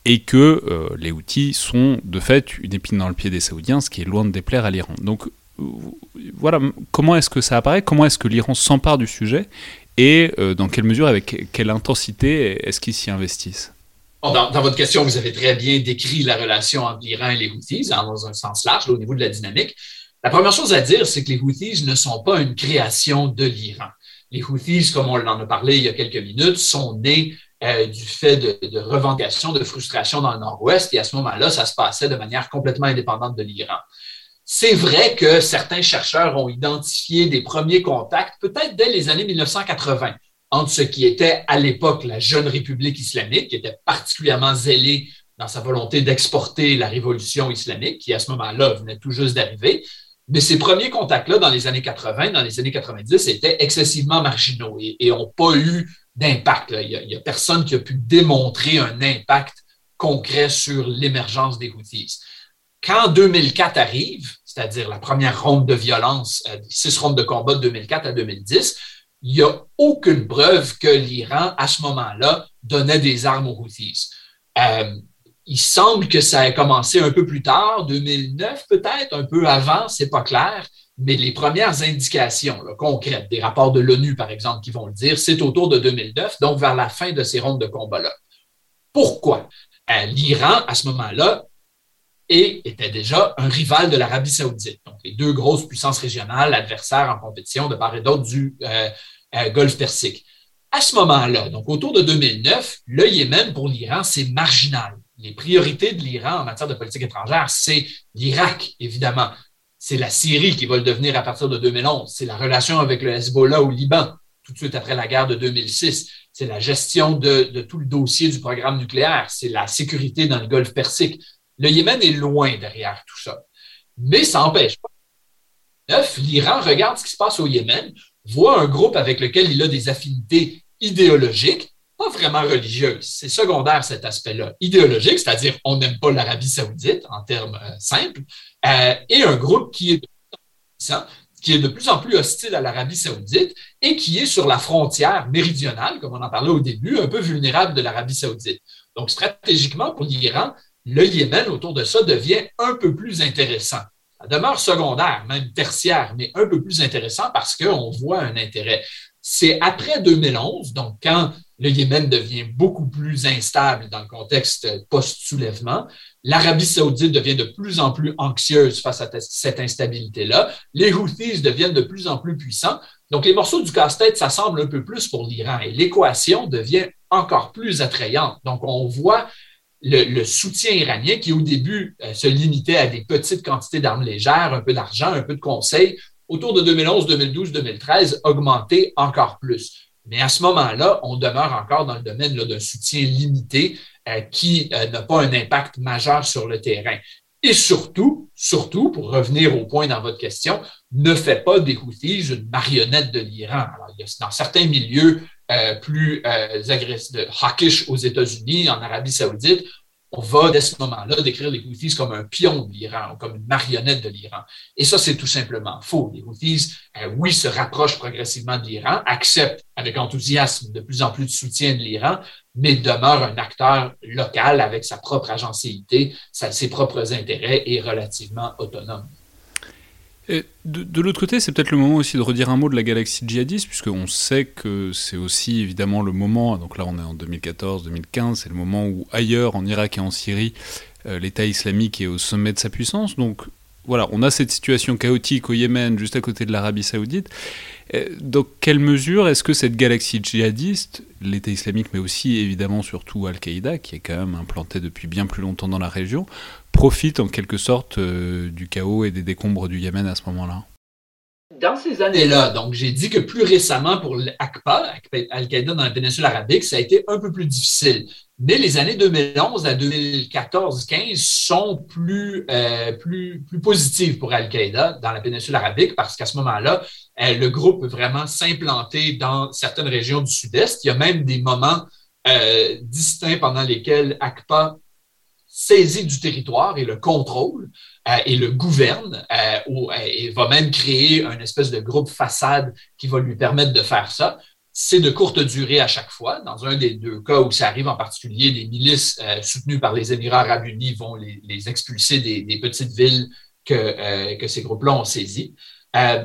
et que euh, les outils sont de fait une épine dans le pied des Saoudiens, ce qui est loin de déplaire à l'Iran. Donc euh, voilà, comment est-ce que ça apparaît? Comment est-ce que l'Iran s'empare du sujet? Et dans quelle mesure, avec quelle intensité est-ce qu'ils s'y investissent? Dans, votre question, vous avez très bien décrit la relation entre l'Iran et les Houthis dans un sens large, au niveau de la dynamique. La première chose à dire, c'est que les Houthis ne sont pas une création de l'Iran. Les Houthis, comme on en a parlé il y a quelques minutes, sont nés euh, du fait de, de revendications, de frustration dans le Nord-Ouest, et à ce moment-là, ça se passait de manière complètement indépendante de l'Iran. C'est vrai que certains chercheurs ont identifié des premiers contacts, peut-être dès les années 1980, entre ce qui était à l'époque la jeune République islamique, qui était particulièrement zélée dans sa volonté d'exporter la révolution islamique, qui à ce moment-là venait tout juste d'arriver. Mais ces premiers contacts-là, dans les années 80, dans les années 90, étaient excessivement marginaux et n'ont pas eu d'impact. Il n'y a, personne qui a pu démontrer un impact concret sur l'émergence des Houthis. Quand 2004 arrive, c'est-à-dire la première ronde de violence, euh, six rondes de combat de 2004 à 2010, il n'y a aucune preuve que l'Iran, à ce moment-là, donnait des armes aux Houthis. Euh, il semble que ça ait commencé un peu plus tard, 2009 peut-être, un peu avant, c'est pas clair, mais les premières indications concrètes, des rapports de l'ONU par exemple qui vont le dire, c'est autour de 2009, donc vers la fin de ces rondes de combat-là. Pourquoi? Euh, L'Iran, à ce moment-là, était déjà un rival de l'Arabie saoudite. Donc, les deux grosses puissances régionales, adversaires en compétition de part et d'autre du, euh, euh, Golfe Persique. À ce moment-là, donc autour de 2009, le Yémen pour l'Iran, c'est marginal. Les priorités de l'Iran en matière de politique étrangère, c'est l'Irak, évidemment. C'est la Syrie qui va le devenir à partir de 2011. C'est la relation avec le Hezbollah au Liban, tout de suite après la guerre de 2006. C'est la gestion de, tout le dossier du programme nucléaire. C'est la sécurité dans le Golfe Persique. Le Yémen est loin derrière tout ça. Mais ça n'empêche pas. Neuf, l'Iran regarde ce qui se passe au Yémen, voit un groupe avec lequel il a des affinités idéologiques, pas vraiment religieuses. C'est secondaire cet aspect-là. Idéologique, c'est-à-dire on n'aime pas l'Arabie saoudite en termes euh, simples, euh, et un groupe qui est, qui est de plus en plus hostile à l'Arabie saoudite et qui est sur la frontière méridionale, comme on en parlait au début, un peu vulnérable de l'Arabie saoudite. Donc stratégiquement, pour l'Iran, le Yémen autour de ça devient un peu plus intéressant demeure secondaire, même tertiaire, mais un peu plus intéressant parce qu'on voit un intérêt. C'est après 2011, donc quand le Yémen devient beaucoup plus instable dans le contexte post-soulèvement, l'Arabie saoudite devient de plus en plus anxieuse face à cette instabilité-là, les Houthis deviennent de plus en plus puissants, donc les morceaux du casse-tête s'assemblent un peu plus pour l'Iran et l'équation devient encore plus attrayante. Donc on voit le, soutien iranien qui, au début, euh, se limitait à des petites quantités d'armes légères, un peu d'argent, un peu de conseils, autour de 2011, 2012, 2013, augmenté encore plus. Mais à ce moment-là, on demeure encore dans le domaine d'un soutien limité qui euh, n'a pas un impact majeur sur le terrain. Et surtout, surtout, pour revenir au point dans votre question, ne fait pas des Houthis une marionnette de l'Iran. Dans certains milieux euh, plus euh, agressifs, hawkish aux États-Unis, en Arabie saoudite, on va, dès ce moment-là, décrire les Houthis comme un pion de l'Iran, comme une marionnette de l'Iran. Et ça, c'est tout simplement faux. Les Houthis, euh, oui, se rapprochent progressivement de l'Iran, acceptent avec enthousiasme de plus en plus de soutien de l'Iran, mais demeurent un acteur local avec sa propre agencéité, ses propres intérêts et relativement autonome de, l'autre côté, c'est peut-être le moment aussi de redire un mot de la galaxie djihadiste, puisqu'on sait que c'est aussi évidemment le moment, donc là on est en 2014-2015, c'est le moment où ailleurs, en Irak et en Syrie, euh, l'État islamique est au sommet de sa puissance. Donc voilà, on a cette situation chaotique au Yémen, juste à côté de l'Arabie saoudite. Euh, dans quelle mesure est-ce que cette galaxie djihadiste, l'État islamique, mais aussi évidemment surtout Al-Qaïda, qui est quand même implanté depuis bien plus longtemps dans la région, profite en quelque sorte euh, du chaos et des décombres du Yémen à ce moment-là dans ces années-là, donc j'ai dit que plus récemment pour l'ACPA, Al-Qaïda dans la péninsule arabique, ça a été un peu plus difficile. Mais les années 2011 à 2014-15 sont plus, euh, plus, plus positives pour Al-Qaïda dans la péninsule arabique parce qu'à ce moment-là, euh, le groupe peut vraiment s'implanter dans certaines régions du sud-est. Il y a même des moments euh, distincts pendant lesquels ACPA saisit du territoire et le contrôle euh, et le gouverne euh, ou, euh, et va même créer un espèce de groupe façade qui va lui permettre de faire ça. C'est de courte durée à chaque fois. Dans un des deux cas où ça arrive en particulier, les milices soutenues par les Émirats arabes unis vont les, expulser des, petites villes que, que ces groupes-là ont saisies.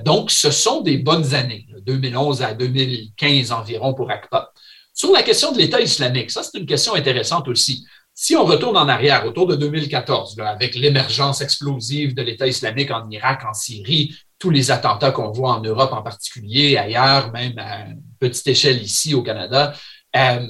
donc, ce sont des bonnes années, 2011 à 2015 environ pour ACPA. Sur la question de l'État islamique, ça, c'est une question intéressante aussi. Si on retourne en arrière, autour de 2014, avec l'émergence explosive de l'État islamique en Irak, en Syrie, tous les attentats qu'on voit en Europe en particulier, ailleurs, même à petite échelle ici au Canada, euh,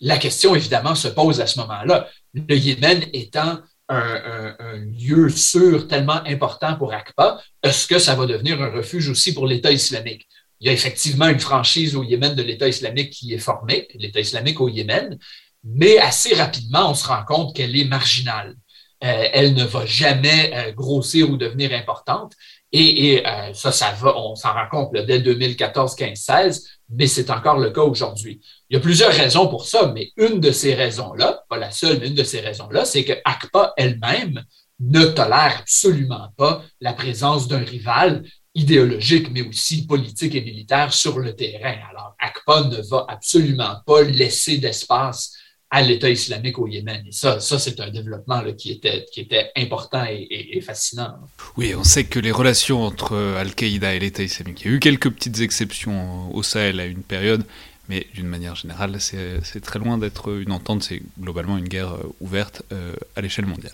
la question évidemment se pose à ce moment-là. Le Yémen étant un, lieu sûr tellement important pour ACPA, est-ce que ça va devenir un refuge aussi pour l'État islamique? Il y a effectivement une franchise au Yémen de l'État islamique qui est formée, l'État islamique au Yémen, mais assez rapidement, on se rend compte qu'elle est marginale. Euh, elle ne va jamais euh, grossir ou devenir importante. Et, euh, ça, ça va, on s'en rend compte dès 2014, 15, 16, mais c'est encore le cas aujourd'hui. Il y a plusieurs raisons pour ça, mais une de ces raisons-là, pas la seule, mais une de ces raisons-là, c'est que ACPA elle-même ne tolère absolument pas la présence d'un rival idéologique, mais aussi politique et militaire sur le terrain. Alors, ACPA ne va absolument pas laisser d'espace à l'État islamique au Yémen. Et ça, ça c'est un développement là, qui, était, qui était important et, fascinant. Oui, on sait que les relations entre Al-Qaïda et l'État islamique, il y a eu quelques petites exceptions au Sahel à une période, mais d'une manière générale, c'est très loin d'être une entente, c'est globalement une guerre euh, ouverte euh, à l'échelle mondiale.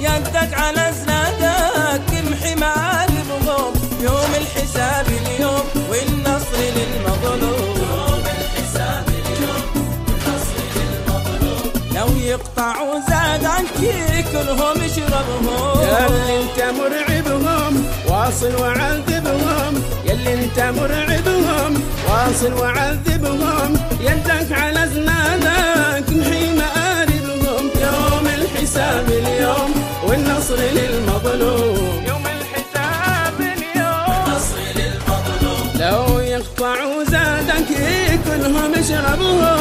يدك على زنادك امحي معالمهم يوم الحساب اليوم والنصر للمظلوم. يوم الحساب اليوم والنصر للمظلوم. لو يقطعوا زاد عنك كلهم اشربهم ياللي انت مرعبهم واصل وعذبهم. ياللي انت مرعبهم واصل وعذبهم. يدك على زنادك والنصر للمظلوم. يوم الحساب اليوم. والنصر للمظلوم. لو يقطعوا زادك كلهم اشربوه.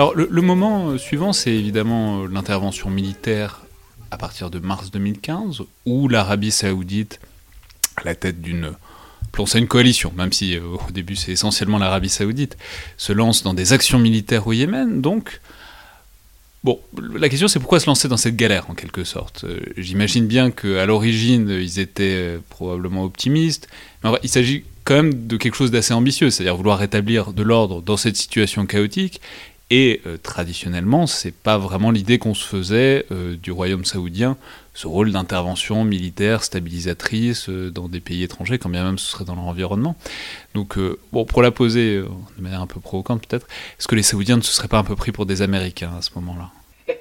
Alors le, moment euh, suivant, c'est évidemment euh, l'intervention militaire à partir de mars 2015, où l'Arabie saoudite, à la tête d'une... c'est une coalition, même si euh, au début c'est essentiellement l'Arabie saoudite, se lance dans des actions militaires au Yémen. Donc, bon, la question c'est pourquoi se lancer dans cette galère en quelque sorte? J'imagine bien qu'à l'origine ils étaient probablement optimistes, mais il s'agit quand même de quelque chose d'assez ambitieux, c'est-à-dire vouloir rétablir de l'ordre dans cette situation chaotique et euh, traditionnellement, c'est pas vraiment l'idée qu'on se faisait euh, du royaume saoudien, ce rôle d'intervention militaire stabilisatrice euh, dans des pays étrangers, quand bien même ce serait dans leur environnement. Donc, bon, pour la poser de manière un peu provocante peut-être, est-ce que les Saoudiens ne se seraient pas un peu pris pour des Américains à ce moment-là? <laughs>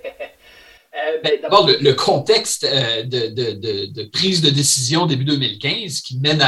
Ben, D'abord, le, contexte de, prise de décision début 2015 qui mène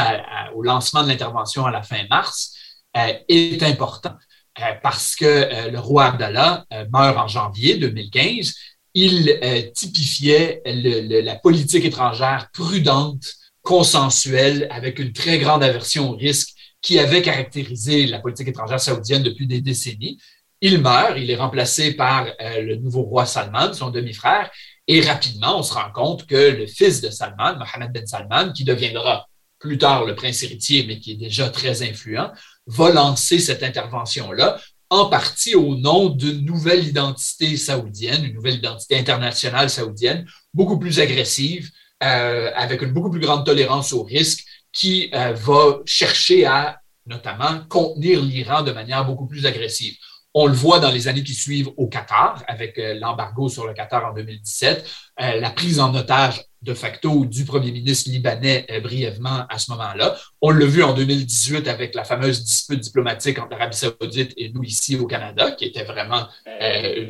au lancement de l'intervention à la fin mars est important. Euh, parce que euh, le roi Abdallah euh, meurt en janvier 2015, il typifiait la politique étrangère prudente, consensuelle, avec une très grande aversion au risque qui avait caractérisé la politique étrangère saoudienne depuis des décennies. Il meurt, il est remplacé par le nouveau roi Salman, son demi-frère, et rapidement, on se rend compte que le fils de Salman, Mohammed Ben Salman, qui deviendra plus tard le prince héritier, mais qui est déjà très influent, va lancer cette intervention-là, en partie au nom d'une nouvelle identité saoudienne, une nouvelle identité internationale saoudienne, beaucoup plus agressive, euh, avec une beaucoup plus grande tolérance au risque, qui euh, va chercher à notamment contenir l'Iran de manière beaucoup plus agressive. On le voit dans les années qui suivent au Qatar, avec euh, l'embargo sur le Qatar en 2017, euh, la prise en otage de facto du premier ministre libanais euh, brièvement à ce moment-là. On l'a vu en 2018 avec la fameuse dispute diplomatique entre l'Arabie saoudite et nous ici au Canada, qui était vraiment un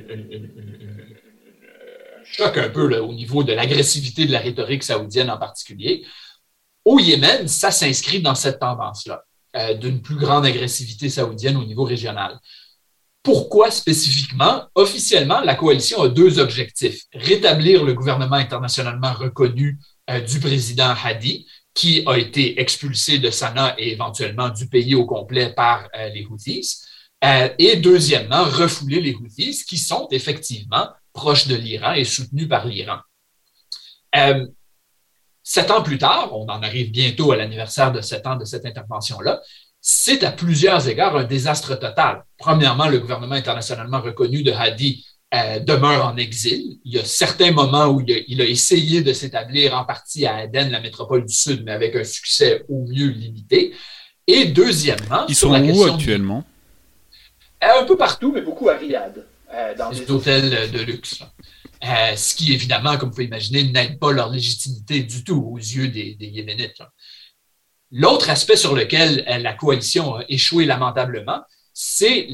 choc un peu au niveau de l'agressivité de la rhétorique saoudienne en particulier. Au Yémen, ça s'inscrit dans cette tendance-là, d'une plus grande agressivité saoudienne au niveau régional pourquoi spécifiquement? Officiellement, la coalition a deux objectifs. Rétablir le gouvernement internationalement reconnu euh, du président Hadi, qui a été expulsé de Sanaa et éventuellement du pays au complet par euh, les Houthis. Euh, et deuxièmement, refouler les Houthis qui sont effectivement proches de l'Iran et soutenus par l'Iran. sept ans plus tard, on en arrive bientôt à l'anniversaire de sept ans de cette intervention-là, c'est à plusieurs égards un désastre total. Premièrement, le gouvernement internationalement reconnu de Hadi euh, demeure en exil. Il y a certains moments où il a, essayé de s'établir en partie à Aden, la métropole du Sud, mais avec un succès au mieux limité. Et deuxièmement, ils sont où actuellement? euh, Un peu partout, mais beaucoup à Riyad. Euh, dans des hôtels de luxe. ce qui, évidemment, comme vous pouvez imaginer, n'aide pas leur légitimité du tout aux yeux des, des Yéménites. L'autre aspect sur lequel euh, la coalition a échoué lamentablement, c'est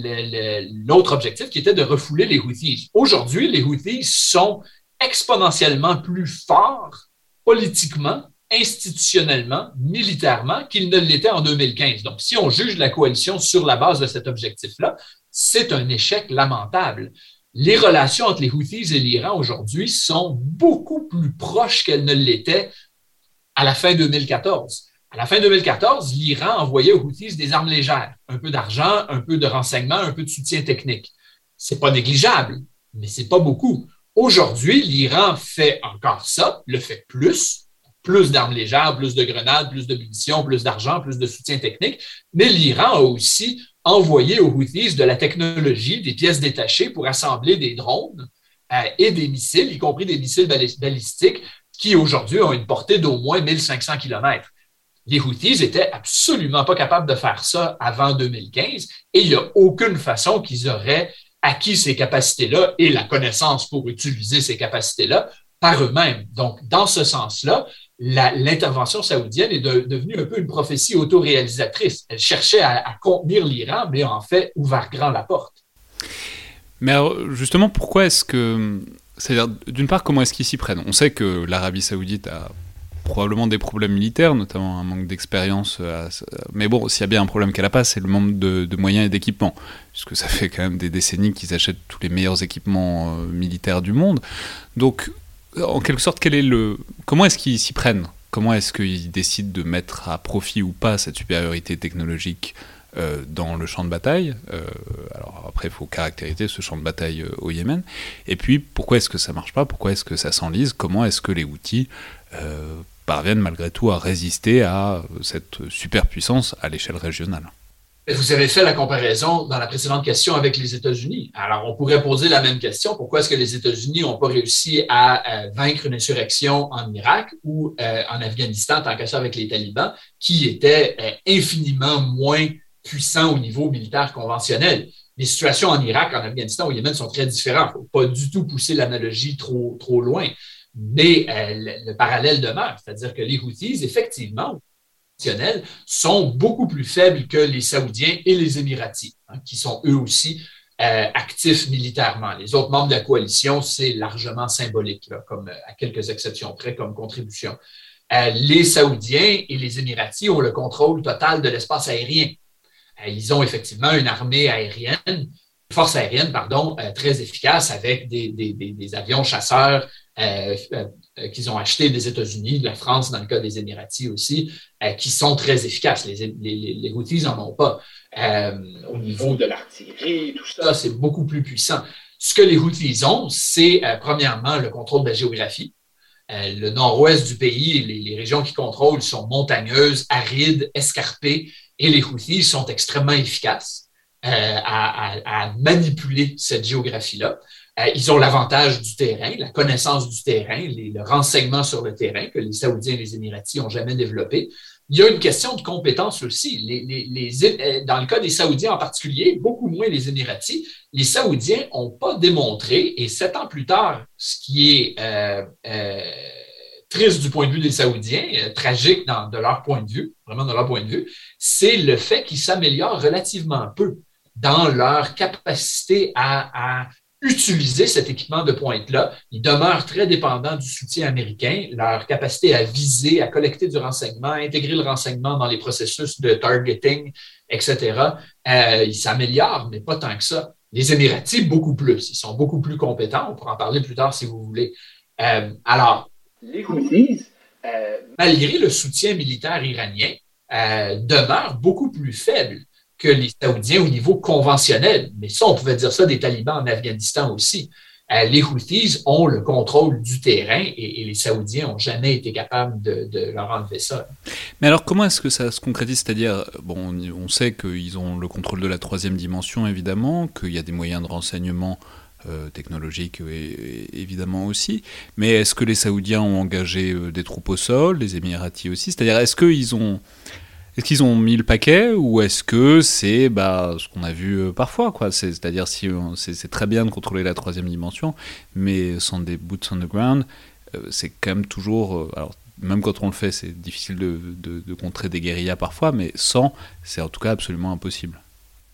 l'autre objectif qui était de refouler les Houthis. Aujourd'hui, les Houthis sont exponentiellement plus forts politiquement, institutionnellement, militairement qu'ils ne l'étaient en 2015. Donc, si on juge la coalition sur la base de cet objectif-là, c'est un échec lamentable. Les relations entre les Houthis et l'Iran aujourd'hui sont beaucoup plus proches qu'elles ne l'étaient à la fin 2014. À la fin 2014, l'Iran envoyait aux Houthis des armes légères, un peu d'argent, un peu de renseignements, un peu de soutien technique. C'est pas négligeable, mais c'est pas beaucoup. Aujourd'hui, l'Iran fait encore ça, le fait plus, plus d'armes légères, plus de grenades, plus de munitions, plus d'argent, plus de soutien technique, mais l'Iran a aussi envoyé aux Houthis de la technologie, des pièces détachées pour assembler des drones euh, et des missiles, y compris des missiles balistiques, qui aujourd'hui ont une portée d'au moins 1500 kilomètres les Houthis étaient absolument pas capables de faire ça avant 2015 et il n'y a aucune façon qu'ils auraient acquis ces capacités-là et la connaissance pour utiliser ces capacités-là par eux-mêmes. Donc, dans ce sens-là, l'intervention saoudienne est devenue un peu une prophétie autoréalisatrice. Elle cherchait à, à contenir l'Iran, mais en fait ouvert grand la porte. Mais justement, pourquoi est-ce que... C'est-à-dire, d'une part, comment est-ce qu'ils s'y prennent? On sait que l'Arabie saoudite a probablement des problèmes militaires, notamment un manque d'expérience. Euh, mais bon, s'il y a bien un problème qu'elle n'a pas, c'est le manque de, moyens et d'équipements, puisque ça fait quand même des décennies qu'ils achètent tous les meilleurs équipements euh, militaires du monde. Donc, en quelque sorte, quel est le... comment est-ce qu'ils s'y prennent? Comment est-ce qu'ils décident de mettre à profit ou pas cette supériorité technologique euh, dans le champ de bataille? alors après, il faut caractériser ce champ de bataille au Yémen. Et puis, pourquoi est-ce que ça marche pas? Pourquoi est-ce que ça s'enlise? Comment est-ce que les outils parviennent malgré tout à résister à cette superpuissance à l'échelle régionale. Vous avez fait la comparaison dans la précédente question avec les États-Unis. Alors, on pourrait poser la même question. Pourquoi est-ce que les États-Unis n'ont pas réussi à euh, vaincre une insurrection en Irak ou euh, en Afghanistan, tant qu'à ça avec les talibans, qui étaient euh, infiniment moins puissants au niveau militaire conventionnel? Les situations en Irak, en Afghanistan, au Yémen sont très différentes. Il ne faut pas du tout pousser l'analogie trop, trop loin. Mais euh, le, parallèle demeure, c'est-à-dire que les Houthis, effectivement, sont beaucoup plus faibles que les Saoudiens et les Émiratis, hein, qui sont eux aussi euh, actifs militairement. Les autres membres de la coalition, c'est largement symbolique, comme, à quelques exceptions près, comme contribution. Euh, les Saoudiens et les Émiratis ont le contrôle total de l'espace aérien. ils ont effectivement une armée aérienne force aérienne, pardon, très efficace avec des, des avions chasseurs euh, euh, qu'ils ont acheté des États-Unis, de la France, dans le cas des Émiratis aussi, euh, qui sont très efficaces. Les, les, les Houthis n'en ont pas. Au niveau de l'artillerie, tout ça, c'est beaucoup plus puissant. Ce que les Houthis ont, c'est premièrement le contrôle de la géographie. le nord-ouest du pays, les, les, régions qu'ils contrôlent sont montagneuses, arides, escarpées, et les Houthis sont extrêmement efficaces à, à, à, manipuler cette géographie-là. Euh, ils ont l'avantage du terrain, la connaissance du terrain, le renseignement sur le terrain que les Saoudiens et les Émiratis n'ont jamais développé. Il y a une question de compétence aussi. Euh, dans le cas des Saoudiens en particulier, beaucoup moins les Émiratis, les Saoudiens n'ont pas démontré, et sept ans plus tard, ce qui est euh, triste du point de vue des Saoudiens, tragique de leur point de vue, vraiment de leur point de vue, c'est le fait qu'ils s'améliorent relativement peu dans leur capacité à utiliser cet équipement de pointe-là. Ils demeurent très dépendants du soutien américain, leur capacité à viser, à collecter du renseignement, à intégrer le renseignement dans les processus de targeting, etc. Euh, ils s'améliorent, mais pas tant que ça. Les Émiratis, beaucoup plus. Ils sont beaucoup plus compétents. On pourra en parler plus tard si vous voulez. Euh, alors, les Houthis, euh, malgré le soutien militaire iranien, euh, demeurent beaucoup plus faibles que les Saoudiens au niveau conventionnel. Mais ça, on pouvait dire ça des talibans en Afghanistan aussi. Euh, les Houthis ont le contrôle du terrain et, les Saoudiens n'ont jamais été capables de, leur enlever ça. Mais alors, comment est-ce que ça se concrétise? C'est-à-dire, bon, on sait qu'ils ont le contrôle de la troisième dimension, évidemment, qu'il y a des moyens de renseignement euh, technologiques, évidemment aussi. Mais est-ce que les Saoudiens ont engagé euh, des troupes au sol, les Émiratis aussi? C'est-à-dire, est-ce qu'ils ont est-ce qu'ils ont mis le paquet ou est-ce que c'est bah, ce qu'on a vu euh, parfois quoi? C'est-à-dire si c'est très bien de contrôler la troisième dimension, mais sans des boots on the ground, euh, c'est quand même toujours. Euh, alors, même quand on le fait, c'est difficile de, contrer des guérillas parfois, mais sans, c'est en tout cas absolument impossible.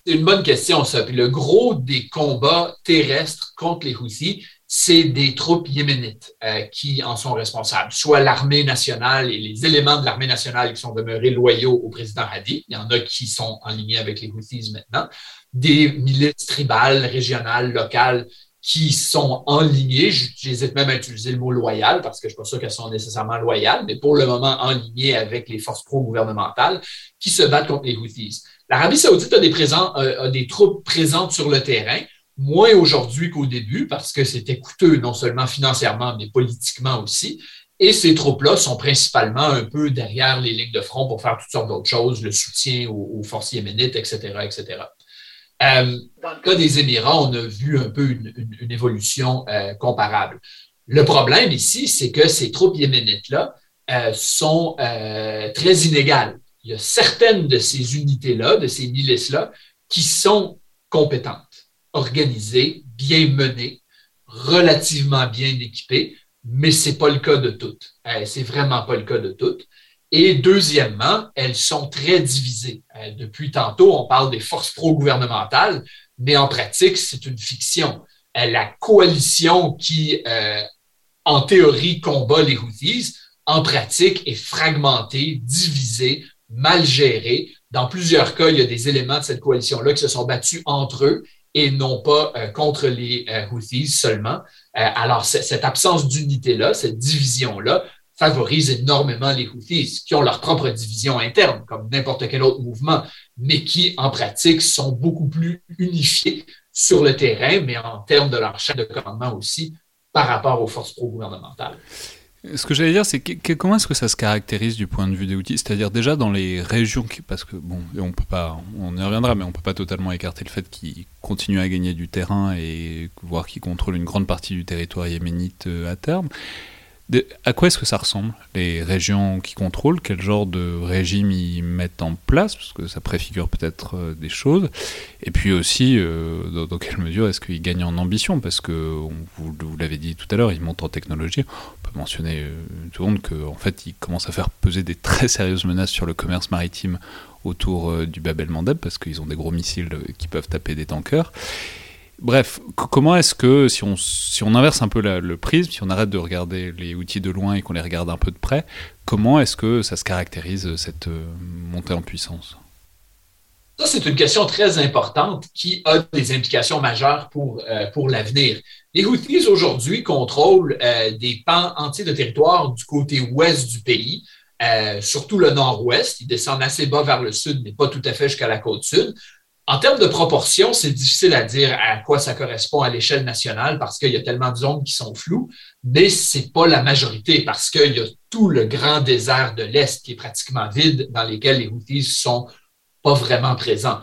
C'est une bonne question, ça. Puis le gros des combats terrestres contre les Houthis, c'est des troupes yéménites euh, qui en sont responsables, soit l'armée nationale et les éléments de l'armée nationale qui sont demeurés loyaux au président Hadi. Il y en a qui sont en ligne avec les Houthis maintenant. Des milices tribales, régionales, locales qui sont en ligne. J'hésite même à utiliser le mot loyal parce que je ne suis pas sûr qu'elles sont nécessairement loyales, mais pour le moment en ligne avec les forces pro-gouvernementales qui se battent contre les Houthis. L'Arabie saoudite a des, euh, a des troupes présentes sur le terrain moins aujourd'hui qu'au début parce que c'était coûteux non seulement financièrement, mais politiquement aussi. Et ces troupes-là sont principalement un peu derrière les lignes de front pour faire toutes sortes d'autres choses, le soutien aux, forces yéménites, etc., etc. Euh, dans le cas des Émirats, on a vu un peu une, évolution euh, comparable. Le problème ici, c'est que ces troupes yéménites-là euh, sont très inégales. Il y a certaines de ces unités-là, de ces milices-là, qui sont compétentes organisé, bien mené, relativement bien équipé, mais ce n'est pas le cas de toutes. Euh, c'est vraiment pas le cas de toutes. Et deuxièmement, elles sont très divisées. Euh, depuis tantôt, on parle des forces pro-gouvernementales, mais en pratique, c'est une fiction. Euh, la coalition qui, en théorie, combat les Houthis, en pratique, est fragmentée, divisée, mal gérée. Dans plusieurs cas, il y a des éléments de cette coalition-là qui se sont battus entre eux et non pas euh, contre les euh, Houthis seulement. Euh, alors, cette absence d'unité-là, cette division-là, favorise énormément les Houthis, qui ont leur propre division interne, comme n'importe quel autre mouvement, mais qui, en pratique, sont beaucoup plus unifiés sur le terrain, mais en termes de leur chaîne de commandement aussi, par rapport aux forces pro-gouvernementales. Ce que j'allais dire, c'est comment est-ce que ça se caractérise du point de vue des outils? C'est-à-dire déjà dans les régions, parce que bon, on peut pas, on y reviendra, mais on peut pas totalement écarter le fait qu'ils continuent à gagner du terrain et voir qu'ils contrôlent une grande partie du territoire yéménite euh, à terme à quoi est-ce que ça ressemble Les régions qui contrôlent, quel genre de régime ils mettent en place? Parce que ça préfigure peut-être euh, des choses. Et puis aussi, euh, dans, quelle mesure est-ce qu'ils gagnent en ambition? Parce que, vous, l'avez dit tout à l'heure, ils montent en technologie. On peut mentionner euh, tout le monde qu'en fait, ils commencent à faire peser des <laughs> très sérieuses menaces sur le commerce maritime autour du Bab el-Mandeb, parce qu'ils ont des gros missiles qui peuvent taper des tankers. Bref, comment est-ce que, si on, inverse un peu le prisme, si on arrête de regarder les outils de loin et qu'on les regarde un peu de près, comment est-ce que ça se caractérise, cette euh, montée en puissance? Ça, c'est une question très importante qui a des implications majeures pour, euh, pour l'avenir. Les Houthis, aujourd'hui, contrôlent euh, des pans entiers de territoire du côté ouest du pays, surtout le nord-ouest. Ils descendent assez bas vers le sud, mais pas tout à fait jusqu'à la côte sud. En termes de proportion, c'est difficile à dire à quoi ça correspond à l'échelle nationale parce qu'il y a tellement de zones qui sont floues, mais c'est pas la majorité parce qu'il y a tout le grand désert de l'Est qui est pratiquement vide dans lequel les Houthis sont pas vraiment présents.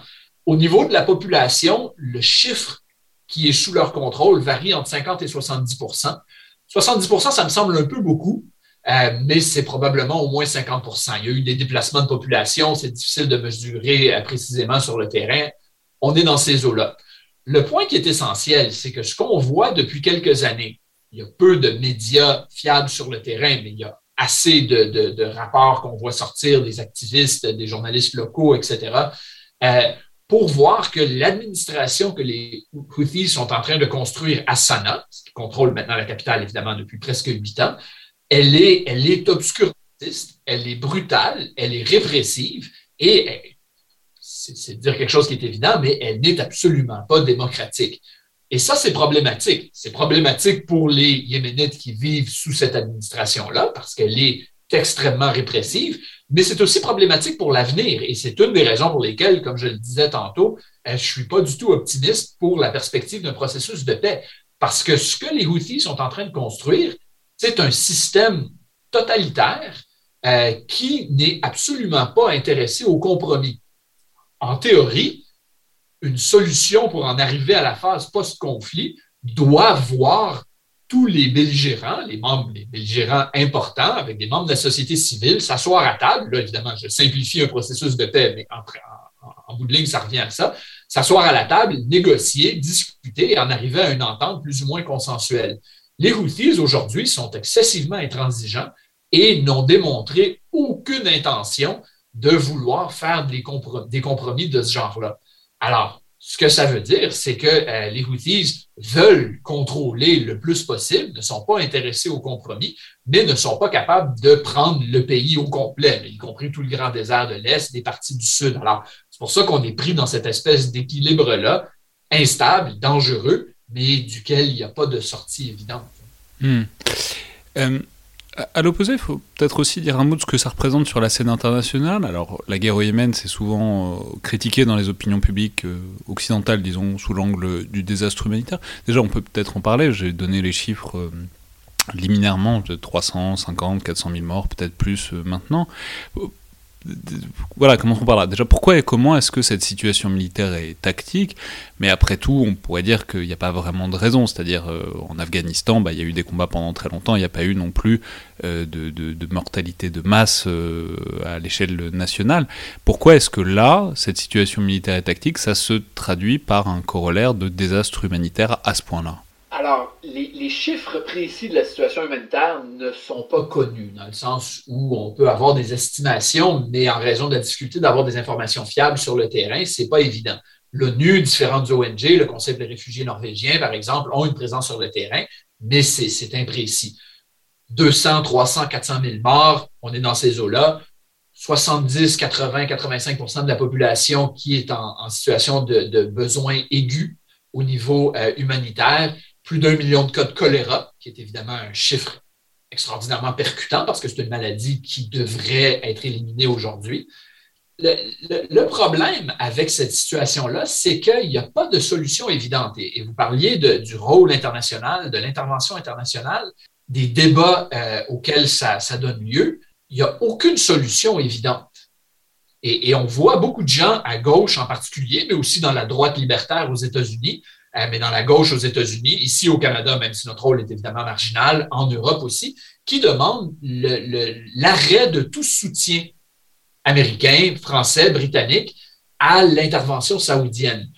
Au niveau de la population, le chiffre qui est sous leur contrôle varie entre 50 et 70% 70% ça me semble un peu beaucoup, euh, mais c'est probablement au moins 50% Il y a eu des déplacements de population, c'est difficile de mesurer euh, précisément sur le terrain. On est dans ces eaux-là. Le point qui est essentiel, c'est que ce qu'on voit depuis quelques années, il y a peu de médias fiables sur le terrain, mais il y a assez de, rapports qu'on voit sortir des activistes, des journalistes locaux, etc., euh, pour voir que l'administration que les Houthis sont en train de construire à Sanaa, qui contrôle maintenant la capitale évidemment depuis presque huit ans, elle est, elle est obscurantiste, elle est brutale, elle est répressive et c'est dire quelque chose qui est évident, mais elle n'est absolument pas démocratique. Et ça, c'est problématique. C'est problématique pour les Yéménites qui vivent sous cette administration-là, parce qu'elle est extrêmement répressive, mais c'est aussi problématique pour l'avenir. Et c'est une des raisons pour lesquelles, comme je le disais tantôt, euh, je ne suis pas du tout optimiste pour la perspective d'un processus de paix. Parce que ce que les Houthis sont en train de construire, c'est un système totalitaire euh, qui n'est absolument pas intéressé au compromis. En théorie, une solution pour en arriver à la phase post-conflit doit voir tous les belligérants, les membres, les belligérants importants, avec des membres de la société civile, s'asseoir à table. Là, évidemment, je simplifie un processus de paix, mais en, bout de ligne, ça revient à ça. S'asseoir à la table, négocier, discuter et en arriver à une entente plus ou moins consensuelle. Les Houthis, aujourd'hui, sont excessivement intransigeants et n'ont démontré aucune intention de vouloir faire des compromis de ce genre-là. Alors, ce que ça veut dire, c'est que euh, les Houthis veulent contrôler le plus possible, ne sont pas intéressés au compromis, mais ne sont pas capables de prendre le pays au complet, y compris tout le grand désert de l'Est, des parties du Sud. Alors, c'est pour ça qu'on est pris dans cette espèce d'équilibre-là, instable, dangereux, mais duquel il n'y a pas de sortie évidente. Euh, à l'opposé, il faut peut-être aussi dire un mot de ce que ça représente sur la scène internationale. Alors, la guerre au Yémen, c'est souvent euh, critiqué dans les opinions publiques euh, occidentales, disons, sous l'angle du désastre humanitaire. Déjà, on peut peut-être en parler. J'ai donné les chiffres euh, liminairement de 350, 400 000 morts, peut-être plus maintenant voilà, comment on parle. Là Déjà, pourquoi et comment est-ce que cette situation militaire est tactique? Mais après tout, on pourrait dire qu'il n'y a pas vraiment de raison. C'est-à-dire, euh, en Afghanistan, bah, il y a eu des combats pendant très longtemps, il n'y a pas eu non plus euh, de, mortalité de masse euh, à l'échelle nationale. Pourquoi est-ce que là, cette situation militaire et tactique, ça se traduit par un corollaire de désastre humanitaire à ce point-là alors, les, chiffres précis de la situation humanitaire ne sont pas connus, dans le sens où on peut avoir des estimations, mais en raison de la difficulté d'avoir des informations fiables sur le terrain, c'est pas évident. L'ONU, différentes ONG, le Conseil des réfugiés norvégiens, par exemple, ont une présence sur le terrain, mais c'est imprécis. 200, 300, 400 000 morts, on est dans ces eaux-là. 70, 80, 85% de la population qui est en, situation de, besoins aigus au niveau euh, humanitaire plus d'un million de cas de choléra, qui est évidemment un chiffre extraordinairement percutant parce que c'est une maladie qui devrait être éliminée aujourd'hui. Le, problème avec cette situation-là, c'est qu'il n'y a pas de solution évidente. Et, vous parliez du rôle international, de l'intervention internationale, des débats euh, auxquels ça, donne lieu. Il n'y a aucune solution évidente. Et, on voit beaucoup de gens à gauche en particulier, mais aussi dans la droite libertaire aux États-Unis, mais dans la gauche aux États-Unis, ici au Canada, même si notre rôle est évidemment marginal, en Europe aussi, qui demandent l'arrêt de tout soutien américain, français, britannique à l'intervention saoudienne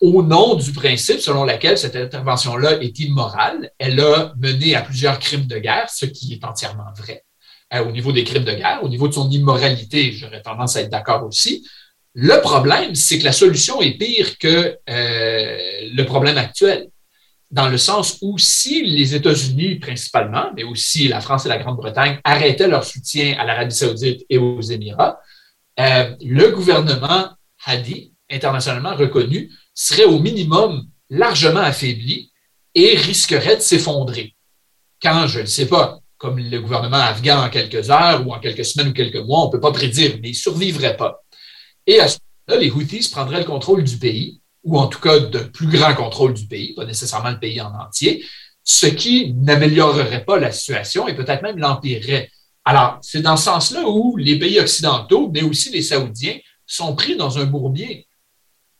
au nom du principe selon lequel cette intervention-là est immorale. Elle a mené à plusieurs crimes de guerre, ce qui est entièrement vrai. Euh, au niveau des crimes de guerre, au niveau de son immoralité, j'aurais tendance à être d'accord aussi. Le problème, c'est que la solution est pire que euh, le problème actuel, dans le sens où si les États-Unis principalement, mais aussi la France et la Grande-Bretagne arrêtaient leur soutien à l'Arabie saoudite et aux Émirats, euh, le gouvernement Hadi, internationalement reconnu, serait au minimum largement affaibli et risquerait de s'effondrer. Quand, je ne sais pas, comme le gouvernement afghan en quelques heures ou en quelques semaines ou quelques mois, on ne peut pas prédire, mais il ne survivrait pas. Et à ce moment-là, les Houthis prendraient le contrôle du pays, ou en tout cas de plus grand contrôle du pays, pas nécessairement le pays en entier, ce qui n'améliorerait pas la situation et peut-être même l'empirerait. Alors, c'est dans ce sens-là où les pays occidentaux, mais aussi les Saoudiens, sont pris dans un bourbier.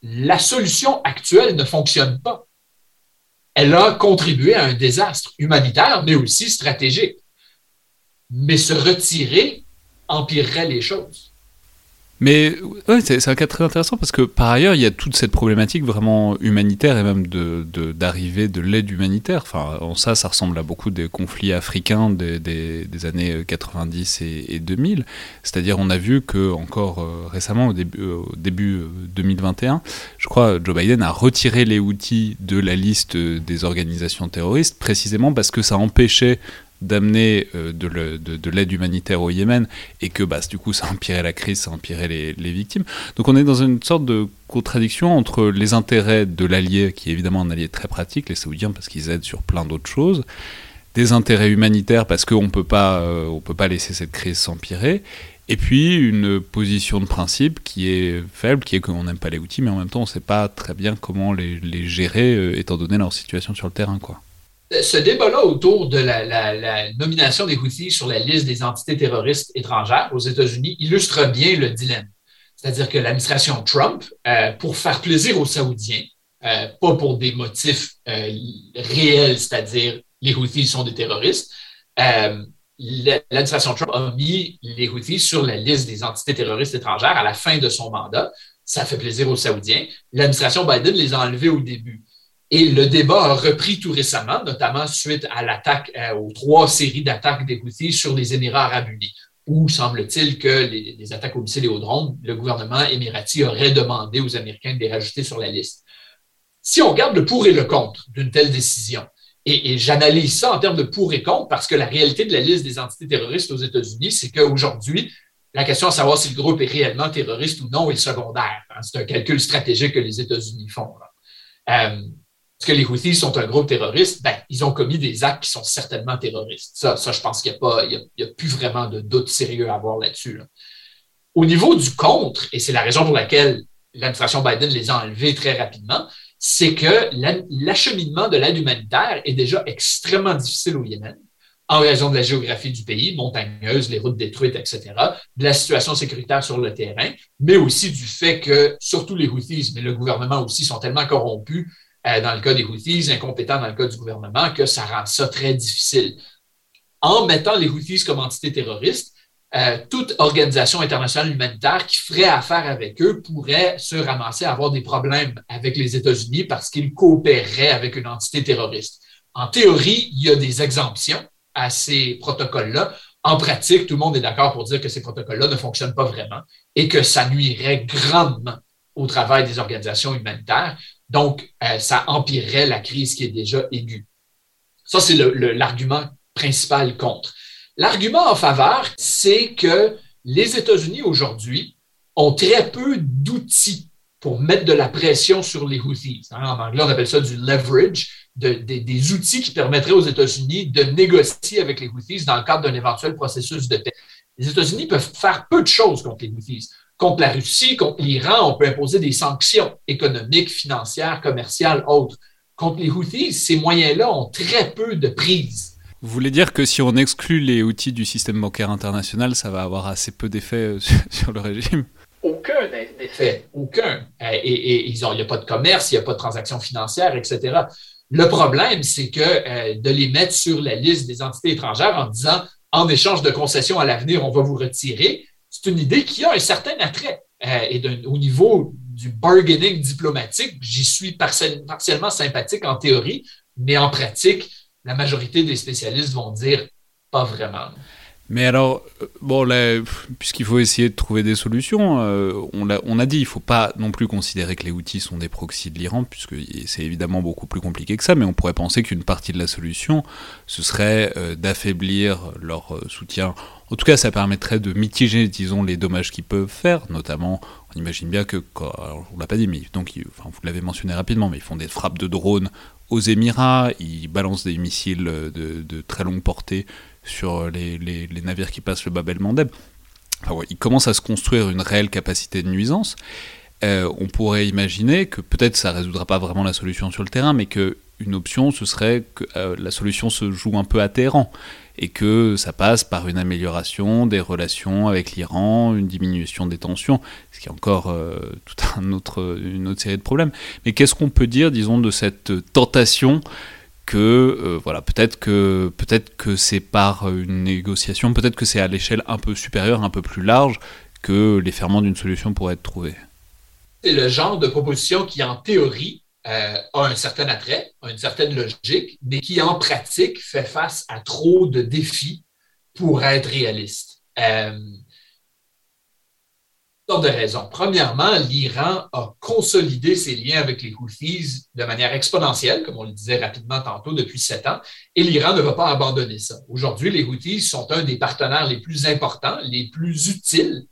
La solution actuelle ne fonctionne pas. Elle a contribué à un désastre humanitaire, mais aussi stratégique. Mais se retirer empirerait les choses. Mais c'est un cas très intéressant parce que par ailleurs, il y a toute cette problématique vraiment humanitaire et même d'arrivée de, de l'aide humanitaire. Enfin, en ça, ça ressemble à beaucoup des conflits africains des, des, années 90 et, 2000. C'est-à-dire, on a vu que encore euh, récemment, au début, euh, au début 2021, euh, je crois, Joe Biden a retiré les outils de la liste des organisations terroristes précisément parce que ça empêchait d'amener euh, de l'aide humanitaire au Yémen et que bah, du coup ça empirait la crise, ça empirait les, les, victimes. Donc on est dans une sorte de contradiction entre les intérêts de l'allié, qui est évidemment un allié très pratique, les Saoudiens parce qu'ils aident sur plein d'autres choses, des intérêts humanitaires parce qu'on ne peut pas laisser cette crise s'empirer, et puis une position de principe qui est faible, qui est qu'on n'aime pas les outils, mais en même temps on ne sait pas très bien comment les, les gérer euh, étant donné leur situation sur le terrain. Quoi. Ce débat-là autour de la, nomination des Houthis sur la liste des entités terroristes étrangères aux États-Unis illustre bien le dilemme. C'est-à-dire que l'administration Trump, euh, pour faire plaisir aux Saoudiens, euh, pas pour des motifs réels, c'est-à-dire les Houthis sont des terroristes, l'administration Trump a mis les Houthis sur la liste des entités terroristes étrangères à la fin de son mandat. Ça fait plaisir aux Saoudiens. L'administration Biden les a enlevés au début. Et le débat a repris tout récemment, notamment suite à l'attaque, euh, aux trois séries d'attaques des sur les Émirats arabes unis, où semble-t-il que les, attaques au missiles et aux drones, le gouvernement émirati aurait demandé aux Américains de les rajouter sur la liste. Si on regarde le pour et le contre d'une telle décision, et, j'analyse ça en termes de pour et contre parce que la réalité de la liste des entités terroristes aux États-Unis, c'est qu'aujourd'hui, la question à savoir si le groupe est réellement terroriste ou non est secondaire. Hein. C'est un calcul stratégique que les États-Unis font. Euh, est-ce que les Houthis sont un groupe terroriste? Ben, ils ont commis des actes qui sont certainement terroristes. Ça, ça je pense qu'il n'y a, a, plus vraiment de doute sérieux à avoir là-dessus. Au niveau du contre, et c'est la raison pour laquelle l'administration Biden les a enlevés très rapidement, c'est que l'acheminement de l'aide humanitaire est déjà extrêmement difficile au Yémen en raison de la géographie du pays, montagneuse, les routes détruites, etc., de la situation sécuritaire sur le terrain, mais aussi du fait que, surtout les Houthis, mais le gouvernement aussi, sont tellement corrompus euh, dans le cas des Houthis, incompétents dans le cas du gouvernement, que ça rend ça très difficile. En mettant les Houthis comme entité terroriste, euh, toute organisation internationale humanitaire qui ferait affaire avec eux pourrait se ramasser à avoir des problèmes avec les États-Unis parce qu'ils coopéreraient avec une entité terroriste. En théorie, il y a des exemptions à ces protocoles-là. En pratique, tout le monde est d'accord pour dire que ces protocoles-là ne fonctionnent pas vraiment et que ça nuirait grandement au travail des organisations humanitaires. Donc, euh, ça empirerait la crise qui est déjà aiguë. Ça, c'est l'argument principal contre. L'argument en faveur, c'est que les États-Unis aujourd'hui ont très peu d'outils pour mettre de la pression sur les Houthis. En anglais, on appelle ça du leverage, des outils qui permettraient aux États-Unis de négocier avec les Houthis dans le cadre d'un éventuel processus de paix. Les États-Unis peuvent faire peu de choses contre les Houthis. Contre la Russie, contre l'Iran, on peut imposer des sanctions économiques, financières, commerciales, autres. Contre les Houthis, ces moyens-là ont très peu de prise. Vous voulez dire que si on exclut les outils du système bancaire international, ça va avoir assez peu d'effet euh, <laughs> sur le régime? Aucun effet, aucun. Et, il n'y a pas de commerce, il n'y a pas de transactions financières, etc. Le problème, c'est que euh, de les mettre sur la liste des entités étrangères en disant en échange de concessions à l'avenir, on va vous retirer, c'est une idée qui a un certain attrait. et au niveau du bargaining diplomatique, j'y suis partiellement sympathique en théorie, mais en pratique, la majorité des spécialistes vont dire pas vraiment. Mais alors, euh, bon, puisqu'il faut essayer de trouver des solutions, euh, on, a, dit, il ne faut pas non plus considérer que les outils sont des proxys de l'Iran, puisque c'est évidemment beaucoup plus compliqué que ça, mais on pourrait penser qu'une partie de la solution, ce serait euh, d'affaiblir leur soutien. En tout cas, ça permettrait de mitiger, disons, les dommages qu'ils peuvent faire, notamment, on imagine bien que, alors, on l'a pas dit, mais donc, enfin, vous l'avez mentionné rapidement, mais ils font des frappes de drones aux Émirats, ils balancent des missiles de, très longue portée sur les, navires qui passent le Bab el-Mandeb. Enfin, ils commencent à se construire une réelle capacité de nuisance. Euh, on pourrait imaginer que peut-être ça ne résoudra pas vraiment la solution sur le terrain, mais qu'une option, ce serait que euh, la solution se joue un peu à Téhéran et que ça passe par une amélioration des relations avec l'Iran, une diminution des tensions, ce qui est encore euh, un autre, une autre série de problèmes. Mais qu'est-ce qu'on peut dire, disons, de cette tentation que euh, voilà peut-être que peut-être que c'est par une négociation, peut-être que c'est à l'échelle un peu supérieure, un peu plus large que les ferments d'une solution pourraient être trouvés? C'est le genre de proposition qui, en théorie, euh, a un certain attrait, a une certaine logique, mais qui en pratique fait face à trop de défis pour être réaliste. Euh, de raisons. Premièrement, l'Iran a consolidé ses liens avec les Houthis de manière exponentielle, comme on le disait rapidement tantôt, depuis sept ans, et l'Iran ne va pas abandonner ça. Aujourd'hui, les Houthis sont un des partenaires les plus importants, les plus utiles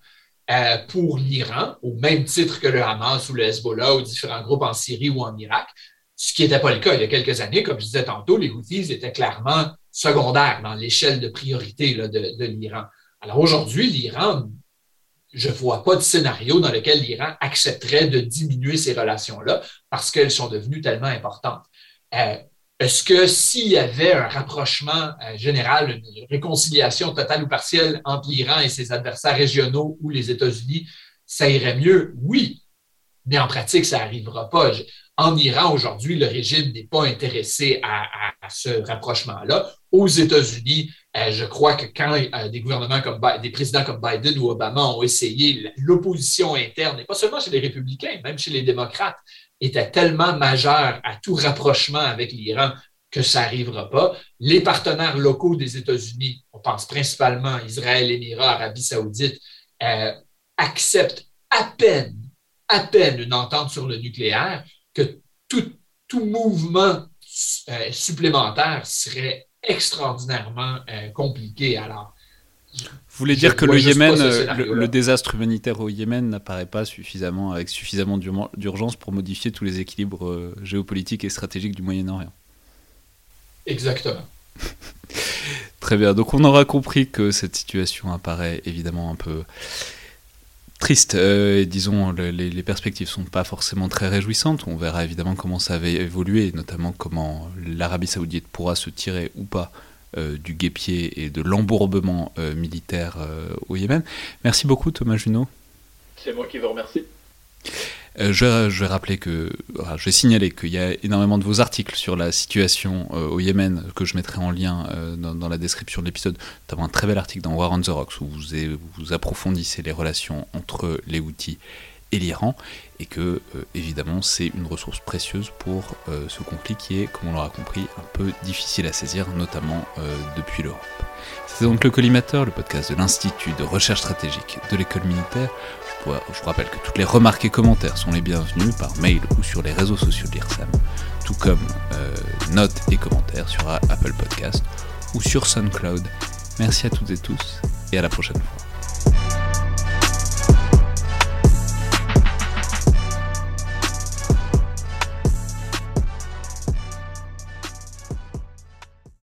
euh, pour l'Iran, au même titre que le Hamas ou le Hezbollah ou différents groupes en Syrie ou en Irak, ce qui n'était pas le cas il y a quelques années. Comme je disais tantôt, les Houthis étaient clairement secondaires dans l'échelle de priorité de, l'Iran. Alors aujourd'hui, l'Iran je ne vois pas de scénario dans lequel l'Iran accepterait de diminuer ces relations-là parce qu'elles sont devenues tellement importantes. Euh, est-ce que s'il y avait un rapprochement euh, général, une réconciliation totale ou partielle entre l'Iran et ses adversaires régionaux ou les États-Unis, ça irait mieux? Oui, mais en pratique, ça n'arrivera pas. En Iran, aujourd'hui, le régime n'est pas intéressé à, ce rapprochement-là. Aux États-Unis, euh, je crois que quand euh, des gouvernements comme des présidents comme Biden ou Obama ont essayé, l'opposition interne, et pas seulement chez les républicains, même chez les démocrates, était tellement majeure à tout rapprochement avec l'Iran que ça n'arrivera pas. Les partenaires locaux des États-Unis, on pense principalement à Israël, Émirats, Arabie saoudite, euh, acceptent à peine, à peine une entente sur le nucléaire que tout, mouvement euh, supplémentaire serait extraordinairement euh, compliqué. Alors, vous voulez dire que le Yémen, euh, le, désastre humanitaire au Yémen n'apparaît pas suffisamment, avec suffisamment d'urgence pour modifier tous les équilibres géopolitiques et stratégiques du Moyen-Orient Exactement. <laughs> Très bien, donc on aura compris que cette situation apparaît évidemment un peu triste. Euh, disons, les, les, perspectives sont pas forcément très réjouissantes. On verra évidemment comment ça va évoluer, notamment comment l'Arabie saoudite pourra se tirer ou pas euh, du guépier et de l'embourbement euh, militaire au Yémen. Merci beaucoup Thomas Junot. C'est moi qui vous remercie. Euh, je, vais rappeler que, je vais signaler qu'il y a énormément de vos articles sur la situation euh, au Yémen que je mettrai en lien euh, dans, la description de l'épisode, notamment un très bel article dans War on the Rocks où vous, vous approfondissez les relations entre les Houthis et l'Iran, et que évidemment c'est une ressource précieuse pour ce conflit qui est, comme on l'aura compris, un peu difficile à saisir, notamment depuis l'Europe. C'est donc le Collimateur, le podcast de l'Institut de recherche stratégique de l'école militaire. Je vous rappelle que toutes les remarques et commentaires sont les bienvenus par mail ou sur les réseaux sociaux de l'IRSAM, tout comme euh, notes et commentaires sur Apple Podcast ou sur SoundCloud. Merci à toutes et tous et à la prochaine fois.